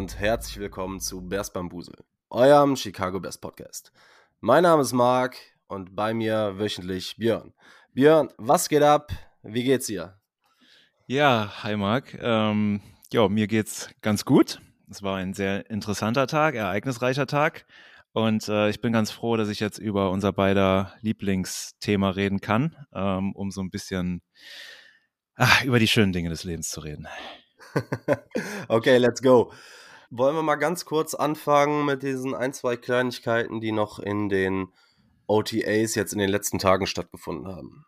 Und herzlich willkommen zu Bears Bambusel, eurem Chicago Bears Podcast. Mein Name ist Marc und bei mir wöchentlich Björn. Björn, was geht ab? Wie geht's dir? Ja, hi Marc. Ähm, ja, mir geht's ganz gut. Es war ein sehr interessanter Tag, ereignisreicher Tag. Und äh, ich bin ganz froh, dass ich jetzt über unser beider Lieblingsthema reden kann, ähm, um so ein bisschen ach, über die schönen Dinge des Lebens zu reden. okay, let's go. Wollen wir mal ganz kurz anfangen mit diesen ein, zwei Kleinigkeiten, die noch in den OTAs jetzt in den letzten Tagen stattgefunden haben?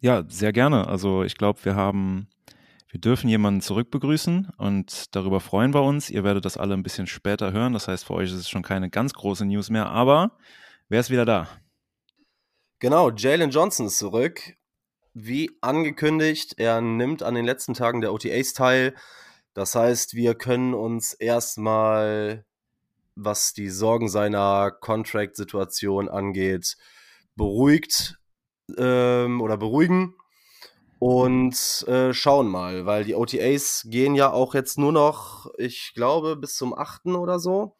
Ja, sehr gerne. Also ich glaube, wir haben, wir dürfen jemanden zurückbegrüßen und darüber freuen wir uns. Ihr werdet das alle ein bisschen später hören. Das heißt, für euch ist es schon keine ganz große News mehr, aber wer ist wieder da? Genau, Jalen Johnson ist zurück wie angekündigt, er nimmt an den letzten Tagen der OTAs teil. Das heißt, wir können uns erstmal, was die Sorgen seiner Contract-Situation angeht, beruhigt ähm, oder beruhigen und äh, schauen mal, weil die OTAs gehen ja auch jetzt nur noch, ich glaube, bis zum 8. oder so.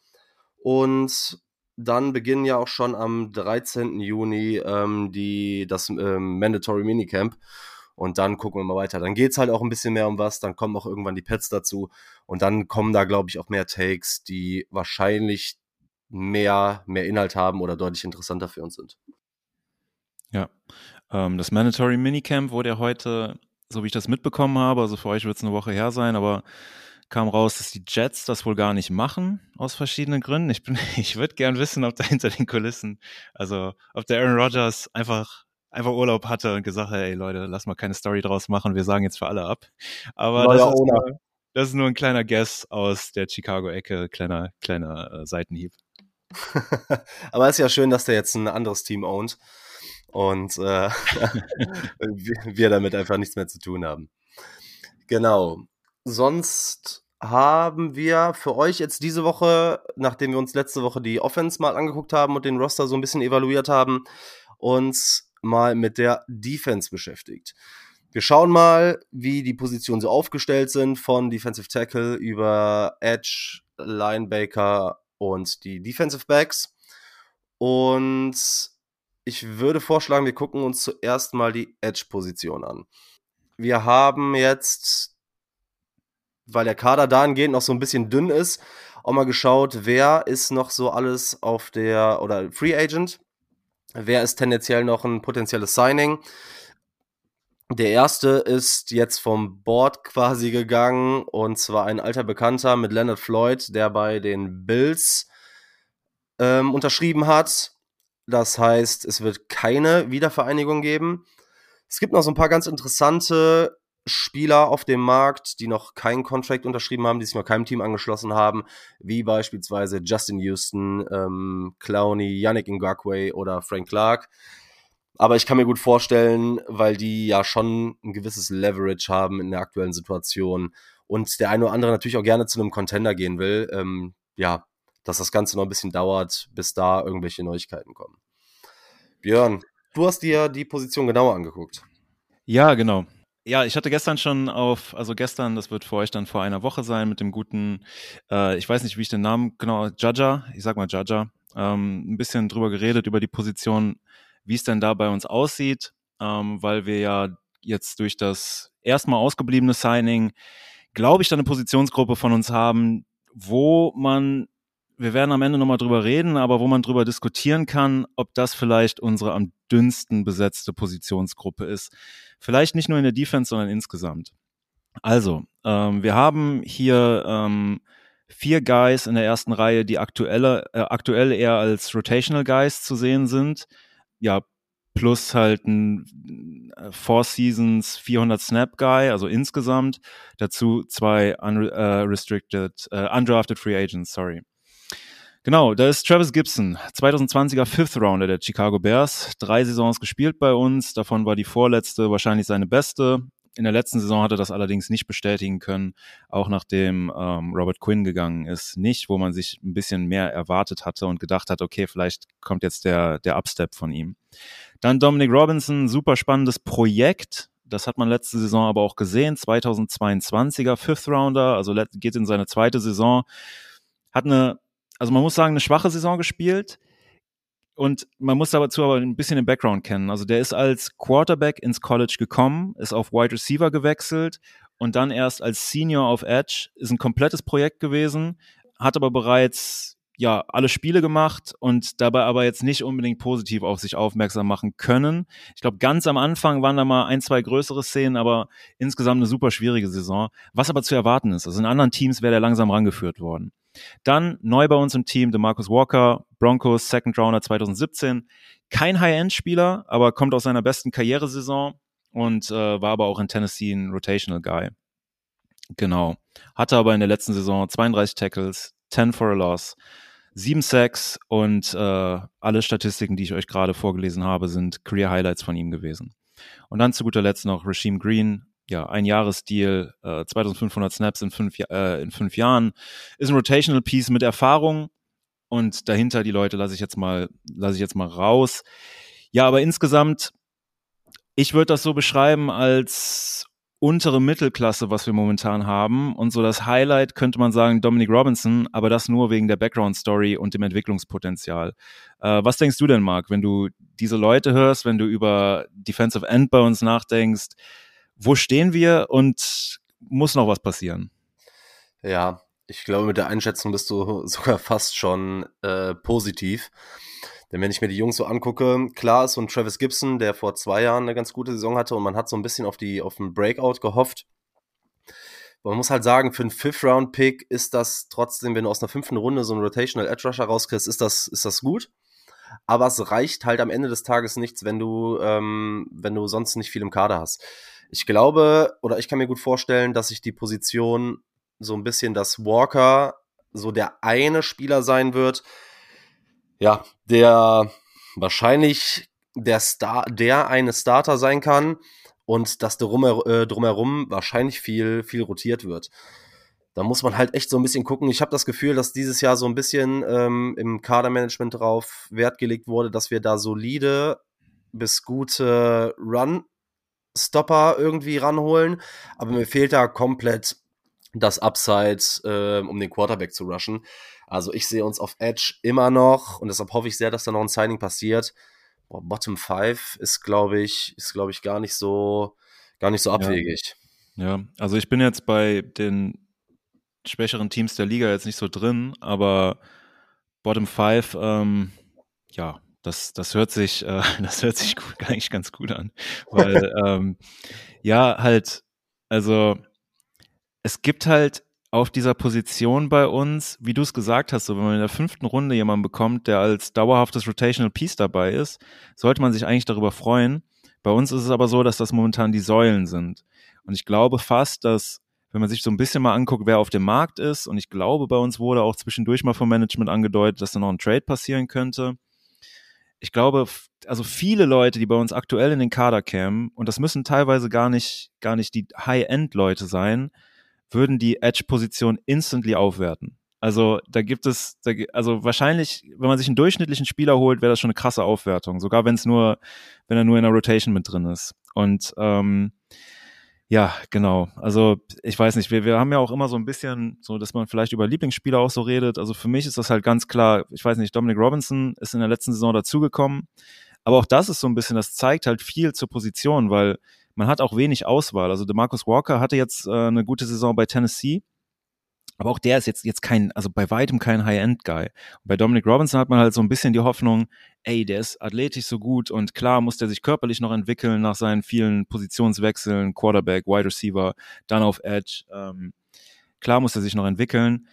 Und dann beginnen ja auch schon am 13. Juni ähm, die, das ähm, Mandatory Minicamp. Und dann gucken wir mal weiter. Dann geht es halt auch ein bisschen mehr um was. Dann kommen auch irgendwann die Pets dazu. Und dann kommen da, glaube ich, auch mehr Takes, die wahrscheinlich mehr, mehr Inhalt haben oder deutlich interessanter für uns sind. Ja. Ähm, das Mandatory Minicamp wurde ja heute, so wie ich das mitbekommen habe, also für euch wird es eine Woche her sein, aber kam raus, dass die Jets das wohl gar nicht machen, aus verschiedenen Gründen. Ich, ich würde gern wissen, ob da hinter den Kulissen, also ob der Aaron Rodgers einfach, einfach Urlaub hatte und gesagt hat, ey Leute, lass mal keine Story draus machen, wir sagen jetzt für alle ab. Aber das ist, nur, das ist, nur, ein kleiner Guess aus der Chicago-Ecke, kleiner, kleiner äh, Seitenhieb. Aber es ist ja schön, dass der jetzt ein anderes Team ownt und äh, wir damit einfach nichts mehr zu tun haben. Genau sonst haben wir für euch jetzt diese Woche, nachdem wir uns letzte Woche die Offense mal angeguckt haben und den Roster so ein bisschen evaluiert haben, uns mal mit der Defense beschäftigt. Wir schauen mal, wie die Positionen so aufgestellt sind, von Defensive Tackle über Edge, Linebacker und die Defensive Backs. Und ich würde vorschlagen, wir gucken uns zuerst mal die Edge-Position an. Wir haben jetzt weil der Kader dahingehend noch so ein bisschen dünn ist, auch mal geschaut, wer ist noch so alles auf der, oder Free Agent, wer ist tendenziell noch ein potenzielles Signing. Der erste ist jetzt vom Board quasi gegangen und zwar ein alter Bekannter mit Leonard Floyd, der bei den Bills ähm, unterschrieben hat. Das heißt, es wird keine Wiedervereinigung geben. Es gibt noch so ein paar ganz interessante Spieler auf dem Markt, die noch keinen Contract unterschrieben haben, die sich noch keinem Team angeschlossen haben, wie beispielsweise Justin Houston, ähm, Clowney, Yannick Ngakwe oder Frank Clark. Aber ich kann mir gut vorstellen, weil die ja schon ein gewisses Leverage haben in der aktuellen Situation und der eine oder andere natürlich auch gerne zu einem Contender gehen will, ähm, ja, dass das Ganze noch ein bisschen dauert, bis da irgendwelche Neuigkeiten kommen. Björn, du hast dir die Position genauer angeguckt. Ja, genau. Ja, ich hatte gestern schon auf, also gestern, das wird für euch dann vor einer Woche sein, mit dem guten, äh, ich weiß nicht, wie ich den Namen genau, Jaja, ich sag mal Jaja, ähm, ein bisschen drüber geredet, über die Position, wie es denn da bei uns aussieht, ähm, weil wir ja jetzt durch das erstmal ausgebliebene Signing, glaube ich, dann eine Positionsgruppe von uns haben, wo man wir werden am Ende nochmal drüber reden, aber wo man drüber diskutieren kann, ob das vielleicht unsere am dünnsten besetzte Positionsgruppe ist. Vielleicht nicht nur in der Defense, sondern insgesamt. Also, ähm, wir haben hier ähm, vier Guys in der ersten Reihe, die aktuelle, äh, aktuell eher als Rotational Guys zu sehen sind. Ja, plus halt ein äh, Four Seasons 400 Snap Guy, also insgesamt. Dazu zwei unrestricted, uh, uh, undrafted Free Agents, sorry. Genau, da ist Travis Gibson, 2020er Fifth Rounder der Chicago Bears. Drei Saisons gespielt bei uns, davon war die vorletzte wahrscheinlich seine beste. In der letzten Saison hat er das allerdings nicht bestätigen können, auch nachdem ähm, Robert Quinn gegangen ist. Nicht, wo man sich ein bisschen mehr erwartet hatte und gedacht hat, okay, vielleicht kommt jetzt der, der Upstep von ihm. Dann Dominic Robinson, super spannendes Projekt, Das hat man letzte Saison aber auch gesehen. 2022er Fifth Rounder, also geht in seine zweite Saison. Hat eine, also man muss sagen, eine schwache Saison gespielt. Und man muss dazu aber ein bisschen den Background kennen. Also der ist als Quarterback ins College gekommen, ist auf Wide Receiver gewechselt und dann erst als Senior auf Edge. Ist ein komplettes Projekt gewesen, hat aber bereits ja alle Spiele gemacht und dabei aber jetzt nicht unbedingt positiv auf sich aufmerksam machen können. Ich glaube, ganz am Anfang waren da mal ein, zwei größere Szenen, aber insgesamt eine super schwierige Saison. Was aber zu erwarten ist. Also in anderen Teams wäre der langsam rangeführt worden. Dann neu bei uns im Team, der Marcus Walker, Broncos Second Rounder 2017. Kein High-End-Spieler, aber kommt aus seiner besten Karrieresaison und äh, war aber auch in Tennessee ein Rotational Guy. Genau. Hatte aber in der letzten Saison 32 Tackles, 10 for a Loss, 7 Sacks und äh, alle Statistiken, die ich euch gerade vorgelesen habe, sind Career Highlights von ihm gewesen. Und dann zu guter Letzt noch Rasheem Green, ja, ein Jahresdeal, äh, 2500 Snaps in fünf, äh, in fünf Jahren, ist ein Rotational Piece mit Erfahrung und dahinter die Leute lasse ich jetzt mal, lasse ich jetzt mal raus. Ja, aber insgesamt, ich würde das so beschreiben als untere Mittelklasse, was wir momentan haben. Und so das Highlight könnte man sagen Dominic Robinson, aber das nur wegen der Background Story und dem Entwicklungspotenzial. Äh, was denkst du denn, Marc, wenn du diese Leute hörst, wenn du über Defensive End bei uns nachdenkst? Wo stehen wir und muss noch was passieren? Ja, ich glaube, mit der Einschätzung bist du sogar fast schon äh, positiv. Denn wenn ich mir die Jungs so angucke, klar ist so ein Travis Gibson, der vor zwei Jahren eine ganz gute Saison hatte und man hat so ein bisschen auf, die, auf Breakout gehofft. Man muss halt sagen, für einen Fifth-Round-Pick ist das trotzdem, wenn du aus einer fünften Runde so einen Rotational Edge Rusher rauskriegst, ist das, ist das gut. Aber es reicht halt am Ende des Tages nichts, wenn du, ähm, wenn du sonst nicht viel im Kader hast. Ich glaube, oder ich kann mir gut vorstellen, dass sich die Position so ein bisschen, dass Walker so der eine Spieler sein wird, ja, der wahrscheinlich der Star, der eine Starter sein kann und dass drumher, äh, drumherum wahrscheinlich viel, viel rotiert wird. Da muss man halt echt so ein bisschen gucken. Ich habe das Gefühl, dass dieses Jahr so ein bisschen ähm, im Kadermanagement drauf Wert gelegt wurde, dass wir da solide bis gute Run Stopper irgendwie ranholen, aber mir fehlt da komplett das Upside, äh, um den Quarterback zu rushen. Also ich sehe uns auf Edge immer noch und deshalb hoffe ich sehr, dass da noch ein Signing passiert. Boah, Bottom 5 ist, glaube ich, ist, glaube ich, gar nicht so, gar nicht so abwegig. Ja. ja, also ich bin jetzt bei den schwächeren Teams der Liga jetzt nicht so drin, aber Bottom 5, ähm, ja, das, das hört sich, äh, das hört sich gut, eigentlich ganz gut an. Weil, ähm, ja, halt, also es gibt halt auf dieser Position bei uns, wie du es gesagt hast, so wenn man in der fünften Runde jemanden bekommt, der als dauerhaftes Rotational Piece dabei ist, sollte man sich eigentlich darüber freuen. Bei uns ist es aber so, dass das momentan die Säulen sind. Und ich glaube fast, dass, wenn man sich so ein bisschen mal anguckt, wer auf dem Markt ist, und ich glaube, bei uns wurde auch zwischendurch mal vom Management angedeutet, dass da noch ein Trade passieren könnte ich glaube, also viele Leute, die bei uns aktuell in den Kader kämen, und das müssen teilweise gar nicht, gar nicht die High-End-Leute sein, würden die Edge-Position instantly aufwerten. Also da gibt es, da, also wahrscheinlich, wenn man sich einen durchschnittlichen Spieler holt, wäre das schon eine krasse Aufwertung. Sogar wenn es nur, wenn er nur in der Rotation mit drin ist. Und ähm, ja, genau. Also ich weiß nicht, wir, wir haben ja auch immer so ein bisschen, so dass man vielleicht über Lieblingsspieler auch so redet. Also für mich ist das halt ganz klar, ich weiß nicht, Dominic Robinson ist in der letzten Saison dazugekommen. Aber auch das ist so ein bisschen, das zeigt halt viel zur Position, weil man hat auch wenig Auswahl. Also DeMarcus Walker hatte jetzt äh, eine gute Saison bei Tennessee aber auch der ist jetzt, jetzt kein, also bei weitem kein High-End-Guy. Bei Dominic Robinson hat man halt so ein bisschen die Hoffnung, ey, der ist athletisch so gut und klar muss der sich körperlich noch entwickeln nach seinen vielen Positionswechseln, Quarterback, Wide Receiver, dann auf Edge. Ähm, klar muss er sich noch entwickeln.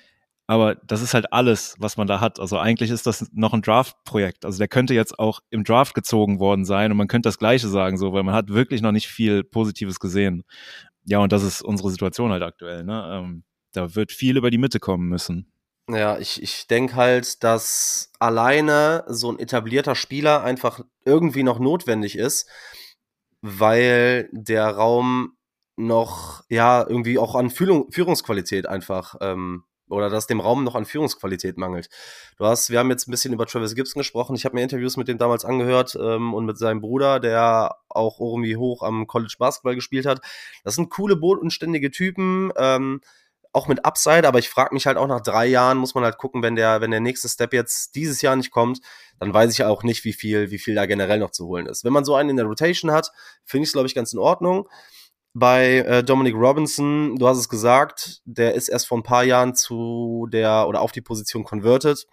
Aber das ist halt alles, was man da hat. Also eigentlich ist das noch ein Draft-Projekt. Also der könnte jetzt auch im Draft gezogen worden sein und man könnte das Gleiche sagen, so, weil man hat wirklich noch nicht viel Positives gesehen. Ja, und das ist unsere Situation halt aktuell. Ne? Ähm, da wird viel über die Mitte kommen müssen. Ja, ich, ich denke halt, dass alleine so ein etablierter Spieler einfach irgendwie noch notwendig ist, weil der Raum noch, ja, irgendwie auch an Führung, Führungsqualität einfach ähm, oder dass dem Raum noch an Führungsqualität mangelt. Du hast, wir haben jetzt ein bisschen über Travis Gibson gesprochen. Ich habe mir Interviews mit dem damals angehört ähm, und mit seinem Bruder, der auch irgendwie hoch am College Basketball gespielt hat. Das sind coole, bodenständige Typen. Ähm, auch mit Upside, aber ich frage mich halt auch nach drei Jahren muss man halt gucken, wenn der, wenn der nächste Step jetzt dieses Jahr nicht kommt, dann weiß ich auch nicht, wie viel, wie viel da generell noch zu holen ist. Wenn man so einen in der Rotation hat, finde ich es, glaube ich, ganz in Ordnung. Bei äh, Dominic Robinson, du hast es gesagt, der ist erst vor ein paar Jahren zu der oder auf die Position converted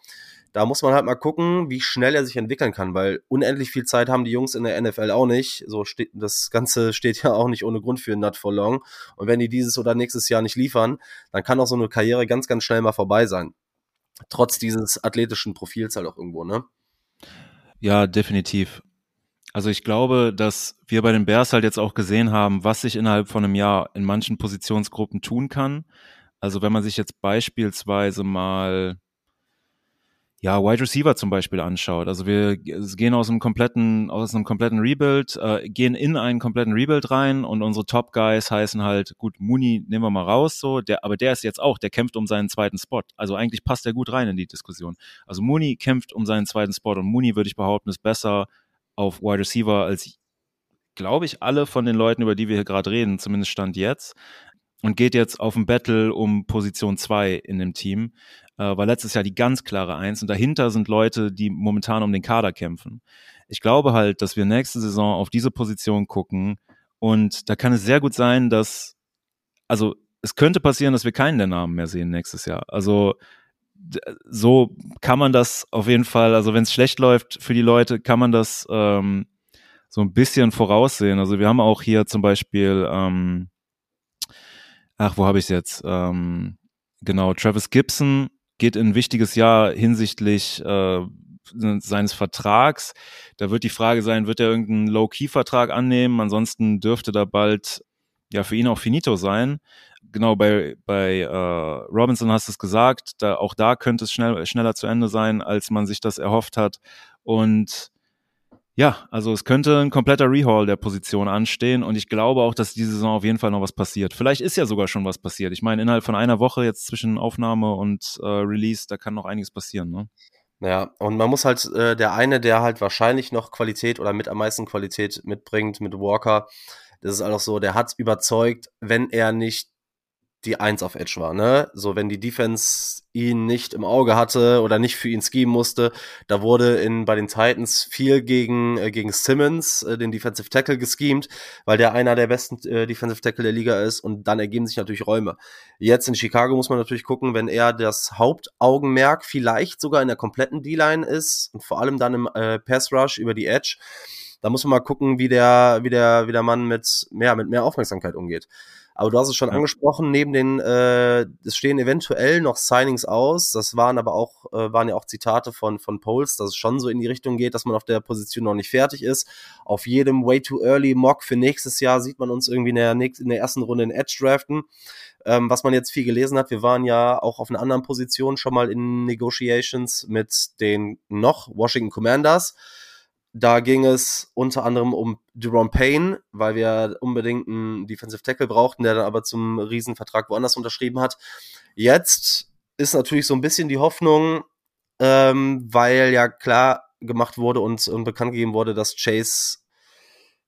da muss man halt mal gucken, wie schnell er sich entwickeln kann, weil unendlich viel Zeit haben die Jungs in der NFL auch nicht. So steht, das Ganze steht ja auch nicht ohne Grund für Not for Long. Und wenn die dieses oder nächstes Jahr nicht liefern, dann kann auch so eine Karriere ganz, ganz schnell mal vorbei sein. Trotz dieses athletischen Profils halt auch irgendwo, ne? Ja, definitiv. Also ich glaube, dass wir bei den Bears halt jetzt auch gesehen haben, was sich innerhalb von einem Jahr in manchen Positionsgruppen tun kann. Also wenn man sich jetzt beispielsweise mal ja, Wide Receiver zum Beispiel anschaut. Also wir gehen aus einem kompletten, aus einem kompletten Rebuild, äh, gehen in einen kompletten Rebuild rein und unsere Top Guys heißen halt, gut, Mooney nehmen wir mal raus, so, der, aber der ist jetzt auch, der kämpft um seinen zweiten Spot. Also eigentlich passt er gut rein in die Diskussion. Also Mooney kämpft um seinen zweiten Spot und Mooney, würde ich behaupten, ist besser auf Wide Receiver als, glaube ich, alle von den Leuten, über die wir hier gerade reden, zumindest Stand jetzt und geht jetzt auf ein Battle um Position 2 in dem Team äh, war letztes Jahr die ganz klare Eins und dahinter sind Leute, die momentan um den Kader kämpfen. Ich glaube halt, dass wir nächste Saison auf diese Position gucken und da kann es sehr gut sein, dass, also es könnte passieren, dass wir keinen der Namen mehr sehen nächstes Jahr. Also so kann man das auf jeden Fall, also wenn es schlecht läuft für die Leute, kann man das ähm, so ein bisschen voraussehen. Also wir haben auch hier zum Beispiel, ähm, ach, wo habe ich es jetzt? Ähm, genau, Travis Gibson geht in ein wichtiges Jahr hinsichtlich äh, seines Vertrags. Da wird die Frage sein, wird er irgendeinen Low-Key-Vertrag annehmen? Ansonsten dürfte da bald ja für ihn auch finito sein. Genau, bei, bei äh, Robinson hast du es gesagt, da, auch da könnte es schnell, schneller zu Ende sein, als man sich das erhofft hat. Und ja, also es könnte ein kompletter Rehaul der Position anstehen und ich glaube auch, dass diese Saison auf jeden Fall noch was passiert. Vielleicht ist ja sogar schon was passiert. Ich meine, innerhalb von einer Woche jetzt zwischen Aufnahme und äh, Release, da kann noch einiges passieren, ne? Ja, und man muss halt, äh, der eine, der halt wahrscheinlich noch Qualität oder mit am meisten Qualität mitbringt, mit Walker, das ist auch so, der hat überzeugt, wenn er nicht die Eins auf Edge war, ne? So, wenn die Defense ihn nicht im Auge hatte oder nicht für ihn schemen musste, da wurde in, bei den Titans viel gegen, äh, gegen Simmons, äh, den Defensive Tackle, geschemt, weil der einer der besten äh, Defensive Tackle der Liga ist und dann ergeben sich natürlich Räume. Jetzt in Chicago muss man natürlich gucken, wenn er das Hauptaugenmerk vielleicht sogar in der kompletten D-Line ist und vor allem dann im äh, Pass Rush über die Edge, da muss man mal gucken, wie der, wie der, wie der Mann mit, mehr, mit mehr Aufmerksamkeit umgeht. Aber du hast es schon ja. angesprochen, neben den, äh, es stehen eventuell noch Signings aus. Das waren aber auch, äh, waren ja auch Zitate von, von Poles, dass es schon so in die Richtung geht, dass man auf der Position noch nicht fertig ist. Auf jedem Way Too Early Mock für nächstes Jahr sieht man uns irgendwie in der, nächsten, in der ersten Runde in Edge draften. Ähm, was man jetzt viel gelesen hat, wir waren ja auch auf einer anderen Position schon mal in Negotiations mit den noch Washington Commanders. Da ging es unter anderem um Jerome Payne, weil wir unbedingt einen Defensive Tackle brauchten, der dann aber zum Riesenvertrag woanders unterschrieben hat. Jetzt ist natürlich so ein bisschen die Hoffnung, ähm, weil ja klar gemacht wurde und, und bekannt gegeben wurde, dass Chase,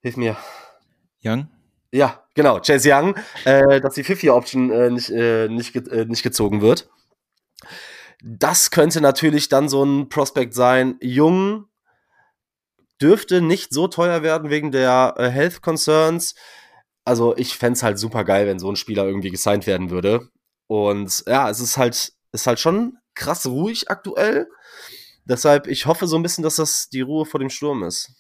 hilf mir. Young? Ja, genau, Chase Young, äh, dass die 50-Option äh, nicht, äh, nicht, äh, nicht gezogen wird. Das könnte natürlich dann so ein Prospekt sein. Jung, dürfte nicht so teuer werden wegen der äh, Health Concerns. Also ich fände es halt super geil, wenn so ein Spieler irgendwie gesigned werden würde. Und ja, es ist halt, ist halt schon krass ruhig aktuell. Deshalb, ich hoffe so ein bisschen, dass das die Ruhe vor dem Sturm ist.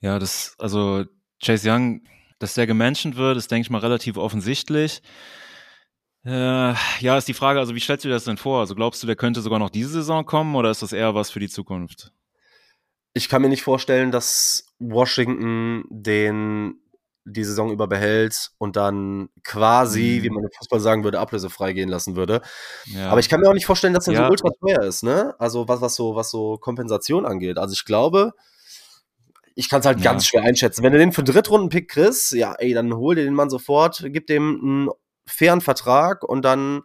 Ja, das, also Chase Young, dass der gemenschent wird, ist, denke ich mal, relativ offensichtlich. Äh, ja, ist die Frage, also wie stellst du dir das denn vor? Also glaubst du, der könnte sogar noch diese Saison kommen oder ist das eher was für die Zukunft? Ich kann mir nicht vorstellen, dass Washington den die Saison über behält und dann quasi, mhm. wie man im Fußball sagen würde, ablösefrei gehen lassen würde. Ja. Aber ich kann mir auch nicht vorstellen, dass er ja. so ultra teuer ist, ne? Also was, was so, was so Kompensation angeht. Also ich glaube, ich kann es halt ja. ganz schwer einschätzen. Wenn du den für Drittrunden-Pick kriegst, ja, ey, dann hol dir den Mann sofort, gib dem einen fairen Vertrag und dann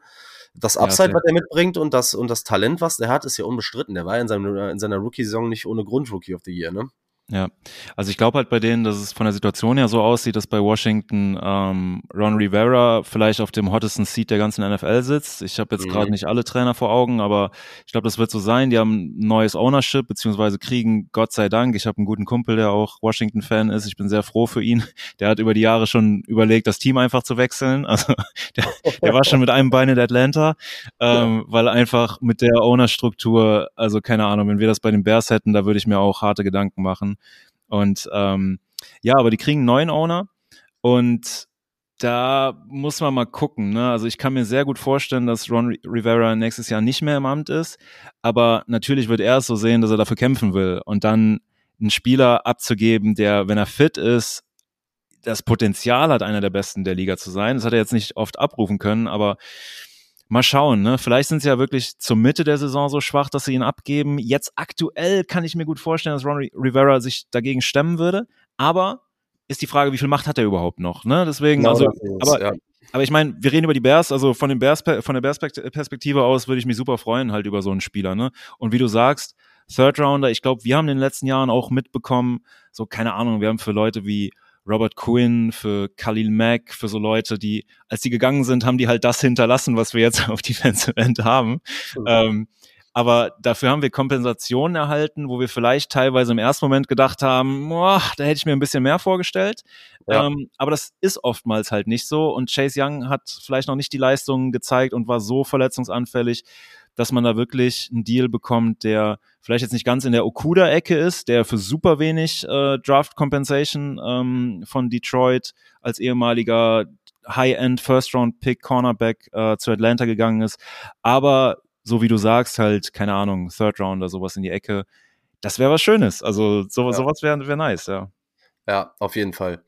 das Upside, ja, was er mitbringt und das, und das Talent, was der hat, ist ja unbestritten. Der war in, seinem, in seiner Rookie-Saison nicht ohne Grund Rookie of the Year, ne? Ja, also ich glaube halt bei denen, dass es von der Situation her so aussieht, dass bei Washington ähm, Ron Rivera vielleicht auf dem hottesten Seat der ganzen NFL sitzt. Ich habe jetzt mhm. gerade nicht alle Trainer vor Augen, aber ich glaube, das wird so sein. Die haben ein neues Ownership, beziehungsweise kriegen, Gott sei Dank, ich habe einen guten Kumpel, der auch Washington-Fan ist. Ich bin sehr froh für ihn. Der hat über die Jahre schon überlegt, das Team einfach zu wechseln. Also der, der war schon mit einem Bein in Atlanta, ähm, ja. weil einfach mit der Ownerstruktur, also keine Ahnung, wenn wir das bei den Bears hätten, da würde ich mir auch harte Gedanken machen. Und ähm, ja, aber die kriegen einen neuen Owner und da muss man mal gucken. Ne? Also ich kann mir sehr gut vorstellen, dass Ron Rivera nächstes Jahr nicht mehr im Amt ist, aber natürlich wird er es so sehen, dass er dafür kämpfen will und dann einen Spieler abzugeben, der, wenn er fit ist, das Potenzial hat, einer der Besten der Liga zu sein. Das hat er jetzt nicht oft abrufen können, aber Mal schauen, ne? Vielleicht sind sie ja wirklich zur Mitte der Saison so schwach, dass sie ihn abgeben. Jetzt aktuell kann ich mir gut vorstellen, dass Ron Rivera sich dagegen stemmen würde. Aber ist die Frage, wie viel Macht hat er überhaupt noch? Ne? Deswegen, genau also, aber, ja. aber ich meine, wir reden über die Bears, also von, den Bears, von der Bears-Perspektive aus würde ich mich super freuen, halt über so einen Spieler. Ne? Und wie du sagst, Third Rounder, ich glaube, wir haben in den letzten Jahren auch mitbekommen, so keine Ahnung, wir haben für Leute wie Robert Quinn, für Khalil Mack, für so Leute, die, als die gegangen sind, haben die halt das hinterlassen, was wir jetzt auf Defensive End haben. Mhm. Ähm, aber dafür haben wir Kompensationen erhalten, wo wir vielleicht teilweise im ersten Moment gedacht haben, boah, da hätte ich mir ein bisschen mehr vorgestellt. Ja. Ähm, aber das ist oftmals halt nicht so. Und Chase Young hat vielleicht noch nicht die Leistungen gezeigt und war so verletzungsanfällig, dass man da wirklich einen Deal bekommt, der vielleicht jetzt nicht ganz in der Okuda-Ecke ist, der für super wenig äh, Draft Compensation ähm, von Detroit als ehemaliger High-End First-Round-Pick Cornerback äh, zu Atlanta gegangen ist. Aber so wie du sagst, halt, keine Ahnung, Third Round oder sowas in die Ecke. Das wäre was Schönes. Also so, ja. sowas wäre wär nice, ja. Ja, auf jeden Fall.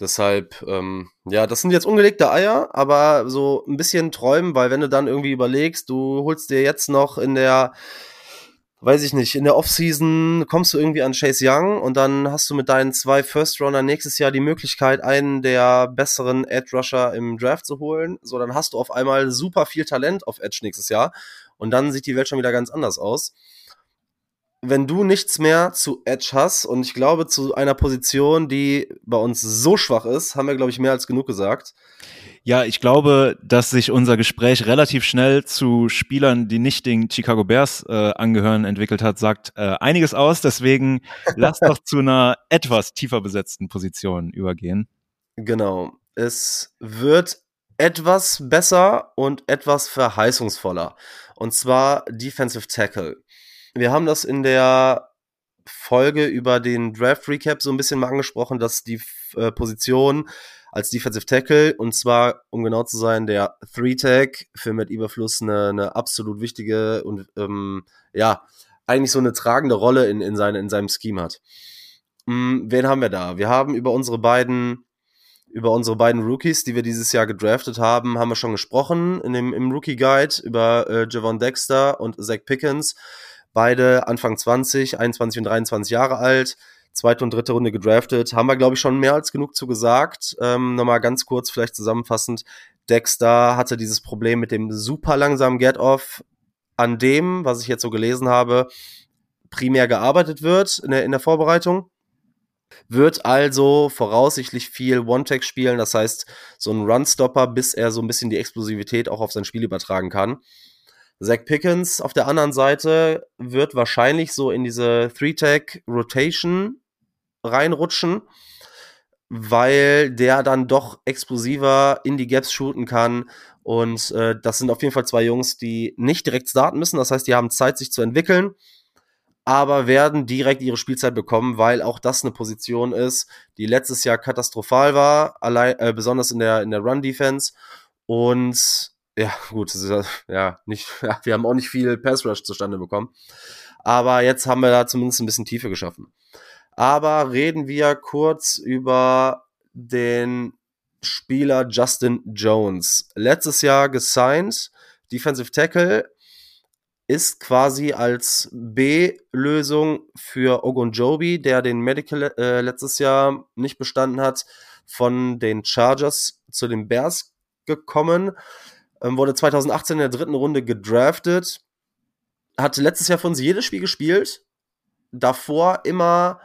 Deshalb, ähm, ja, das sind jetzt ungelegte Eier, aber so ein bisschen träumen, weil wenn du dann irgendwie überlegst, du holst dir jetzt noch in der, weiß ich nicht, in der Offseason kommst du irgendwie an Chase Young und dann hast du mit deinen zwei First Runner nächstes Jahr die Möglichkeit, einen der besseren Edge Rusher im Draft zu holen. So, dann hast du auf einmal super viel Talent auf Edge nächstes Jahr und dann sieht die Welt schon wieder ganz anders aus wenn du nichts mehr zu Edge hast, und ich glaube, zu einer Position, die bei uns so schwach ist, haben wir, glaube ich, mehr als genug gesagt. Ja, ich glaube, dass sich unser Gespräch relativ schnell zu Spielern, die nicht den Chicago Bears äh, angehören, entwickelt hat, sagt äh, einiges aus. Deswegen lass doch zu einer etwas tiefer besetzten Position übergehen. Genau. Es wird etwas besser und etwas verheißungsvoller. Und zwar Defensive Tackle. Wir haben das in der Folge über den Draft Recap so ein bisschen mal angesprochen, dass die äh, Position als Defensive Tackle und zwar, um genau zu sein, der Three-Tag für Matt Überfluss eine, eine absolut wichtige und ähm, ja, eigentlich so eine tragende Rolle in, in, seine, in seinem Scheme hat. Hm, wen haben wir da? Wir haben über unsere beiden über unsere beiden Rookies, die wir dieses Jahr gedraftet haben, haben wir schon gesprochen in dem, im Rookie Guide über äh, Javon Dexter und Zach Pickens. Beide Anfang 20, 21 und 23 Jahre alt. Zweite und dritte Runde gedraftet. Haben wir, glaube ich, schon mehr als genug zu gesagt. Ähm, Nochmal ganz kurz, vielleicht zusammenfassend. Dexter hatte dieses Problem mit dem super langsamen Get-Off, an dem, was ich jetzt so gelesen habe, primär gearbeitet wird in der, in der Vorbereitung. Wird also voraussichtlich viel One-Tag spielen, das heißt so ein Run-Stopper, bis er so ein bisschen die Explosivität auch auf sein Spiel übertragen kann. Zach Pickens auf der anderen Seite wird wahrscheinlich so in diese Three-Tag-Rotation reinrutschen, weil der dann doch explosiver in die Gaps shooten kann. Und äh, das sind auf jeden Fall zwei Jungs, die nicht direkt starten müssen. Das heißt, die haben Zeit, sich zu entwickeln, aber werden direkt ihre Spielzeit bekommen, weil auch das eine Position ist, die letztes Jahr katastrophal war, allein, äh, besonders in der, in der Run-Defense. Und ja, gut, ja, nicht, ja, wir haben auch nicht viel Pass Rush zustande bekommen. Aber jetzt haben wir da zumindest ein bisschen Tiefe geschaffen. Aber reden wir kurz über den Spieler Justin Jones. Letztes Jahr gesigned, Defensive Tackle, ist quasi als B-Lösung für Ogunjobi, der den Medical äh, letztes Jahr nicht bestanden hat, von den Chargers zu den Bears gekommen ähm, wurde 2018 in der dritten Runde gedraftet, hatte letztes Jahr für uns jedes Spiel gespielt, davor immer,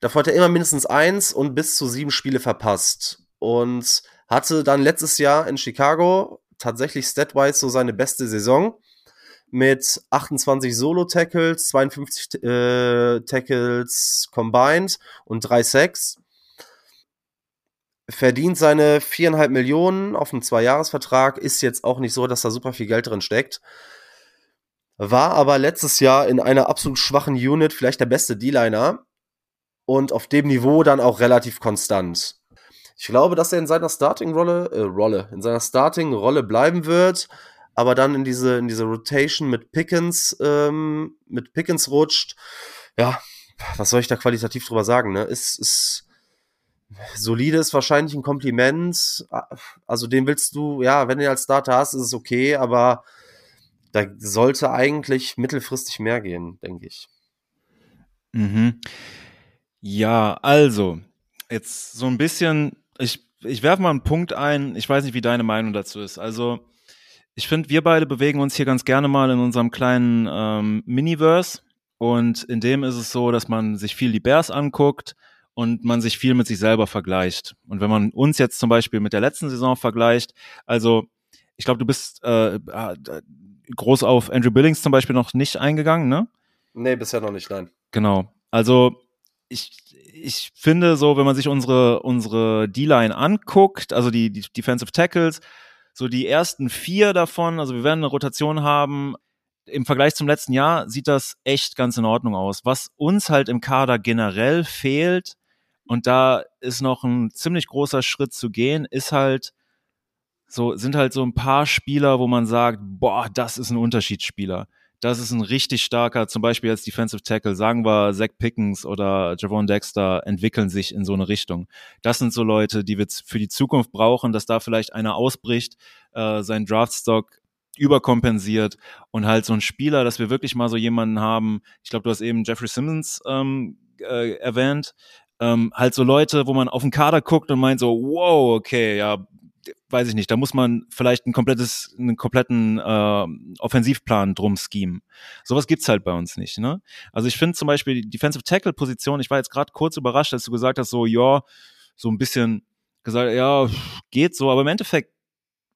davor hat er immer mindestens eins und bis zu sieben Spiele verpasst. Und hatte dann letztes Jahr in Chicago tatsächlich statwise so seine beste Saison. Mit 28 Solo-Tackles, 52 äh, Tackles combined und drei Sacks. Verdient seine viereinhalb Millionen auf einem Zweijahresvertrag, ist jetzt auch nicht so, dass da super viel Geld drin steckt. War aber letztes Jahr in einer absolut schwachen Unit vielleicht der beste D-Liner und auf dem Niveau dann auch relativ konstant. Ich glaube, dass er in seiner Starting-Rolle, äh, Rolle, in seiner Starting-Rolle bleiben wird, aber dann in diese, in diese Rotation mit Pickens, ähm, mit Pickens rutscht. Ja, was soll ich da qualitativ drüber sagen, ne? Ist, ist, solide ist wahrscheinlich ein Kompliment. Also den willst du, ja, wenn du ihn als Starter hast, ist es okay, aber da sollte eigentlich mittelfristig mehr gehen, denke ich. Mhm. Ja, also, jetzt so ein bisschen, ich, ich werfe mal einen Punkt ein, ich weiß nicht, wie deine Meinung dazu ist. Also, ich finde, wir beide bewegen uns hier ganz gerne mal in unserem kleinen ähm, Miniverse. Und in dem ist es so, dass man sich viel die Bears anguckt und man sich viel mit sich selber vergleicht. Und wenn man uns jetzt zum Beispiel mit der letzten Saison vergleicht, also ich glaube, du bist äh, äh, groß auf Andrew Billings zum Beispiel noch nicht eingegangen, ne? Nee, bisher noch nicht, nein. Genau. Also ich, ich finde so, wenn man sich unsere, unsere D-Line anguckt, also die, die Defensive Tackles, so die ersten vier davon, also wir werden eine Rotation haben. Im Vergleich zum letzten Jahr sieht das echt ganz in Ordnung aus. Was uns halt im Kader generell fehlt, und da ist noch ein ziemlich großer Schritt zu gehen, ist halt so, sind halt so ein paar Spieler, wo man sagt, boah, das ist ein Unterschiedsspieler. Das ist ein richtig starker, zum Beispiel als Defensive Tackle, sagen wir Zach Pickens oder Javon Dexter entwickeln sich in so eine Richtung. Das sind so Leute, die wir für die Zukunft brauchen, dass da vielleicht einer ausbricht, äh, sein Draftstock überkompensiert und halt so ein Spieler, dass wir wirklich mal so jemanden haben, ich glaube, du hast eben Jeffrey Simmons ähm, äh, erwähnt, ähm, halt so Leute, wo man auf den Kader guckt und meint so, wow, okay, ja, weiß ich nicht, da muss man vielleicht ein komplettes, einen kompletten äh, Offensivplan drum schemen. Sowas gibt's halt bei uns nicht. Ne? Also ich finde zum Beispiel die Defensive Tackle Position, ich war jetzt gerade kurz überrascht, als du gesagt hast, so ja, so ein bisschen gesagt, ja, geht so, aber im Endeffekt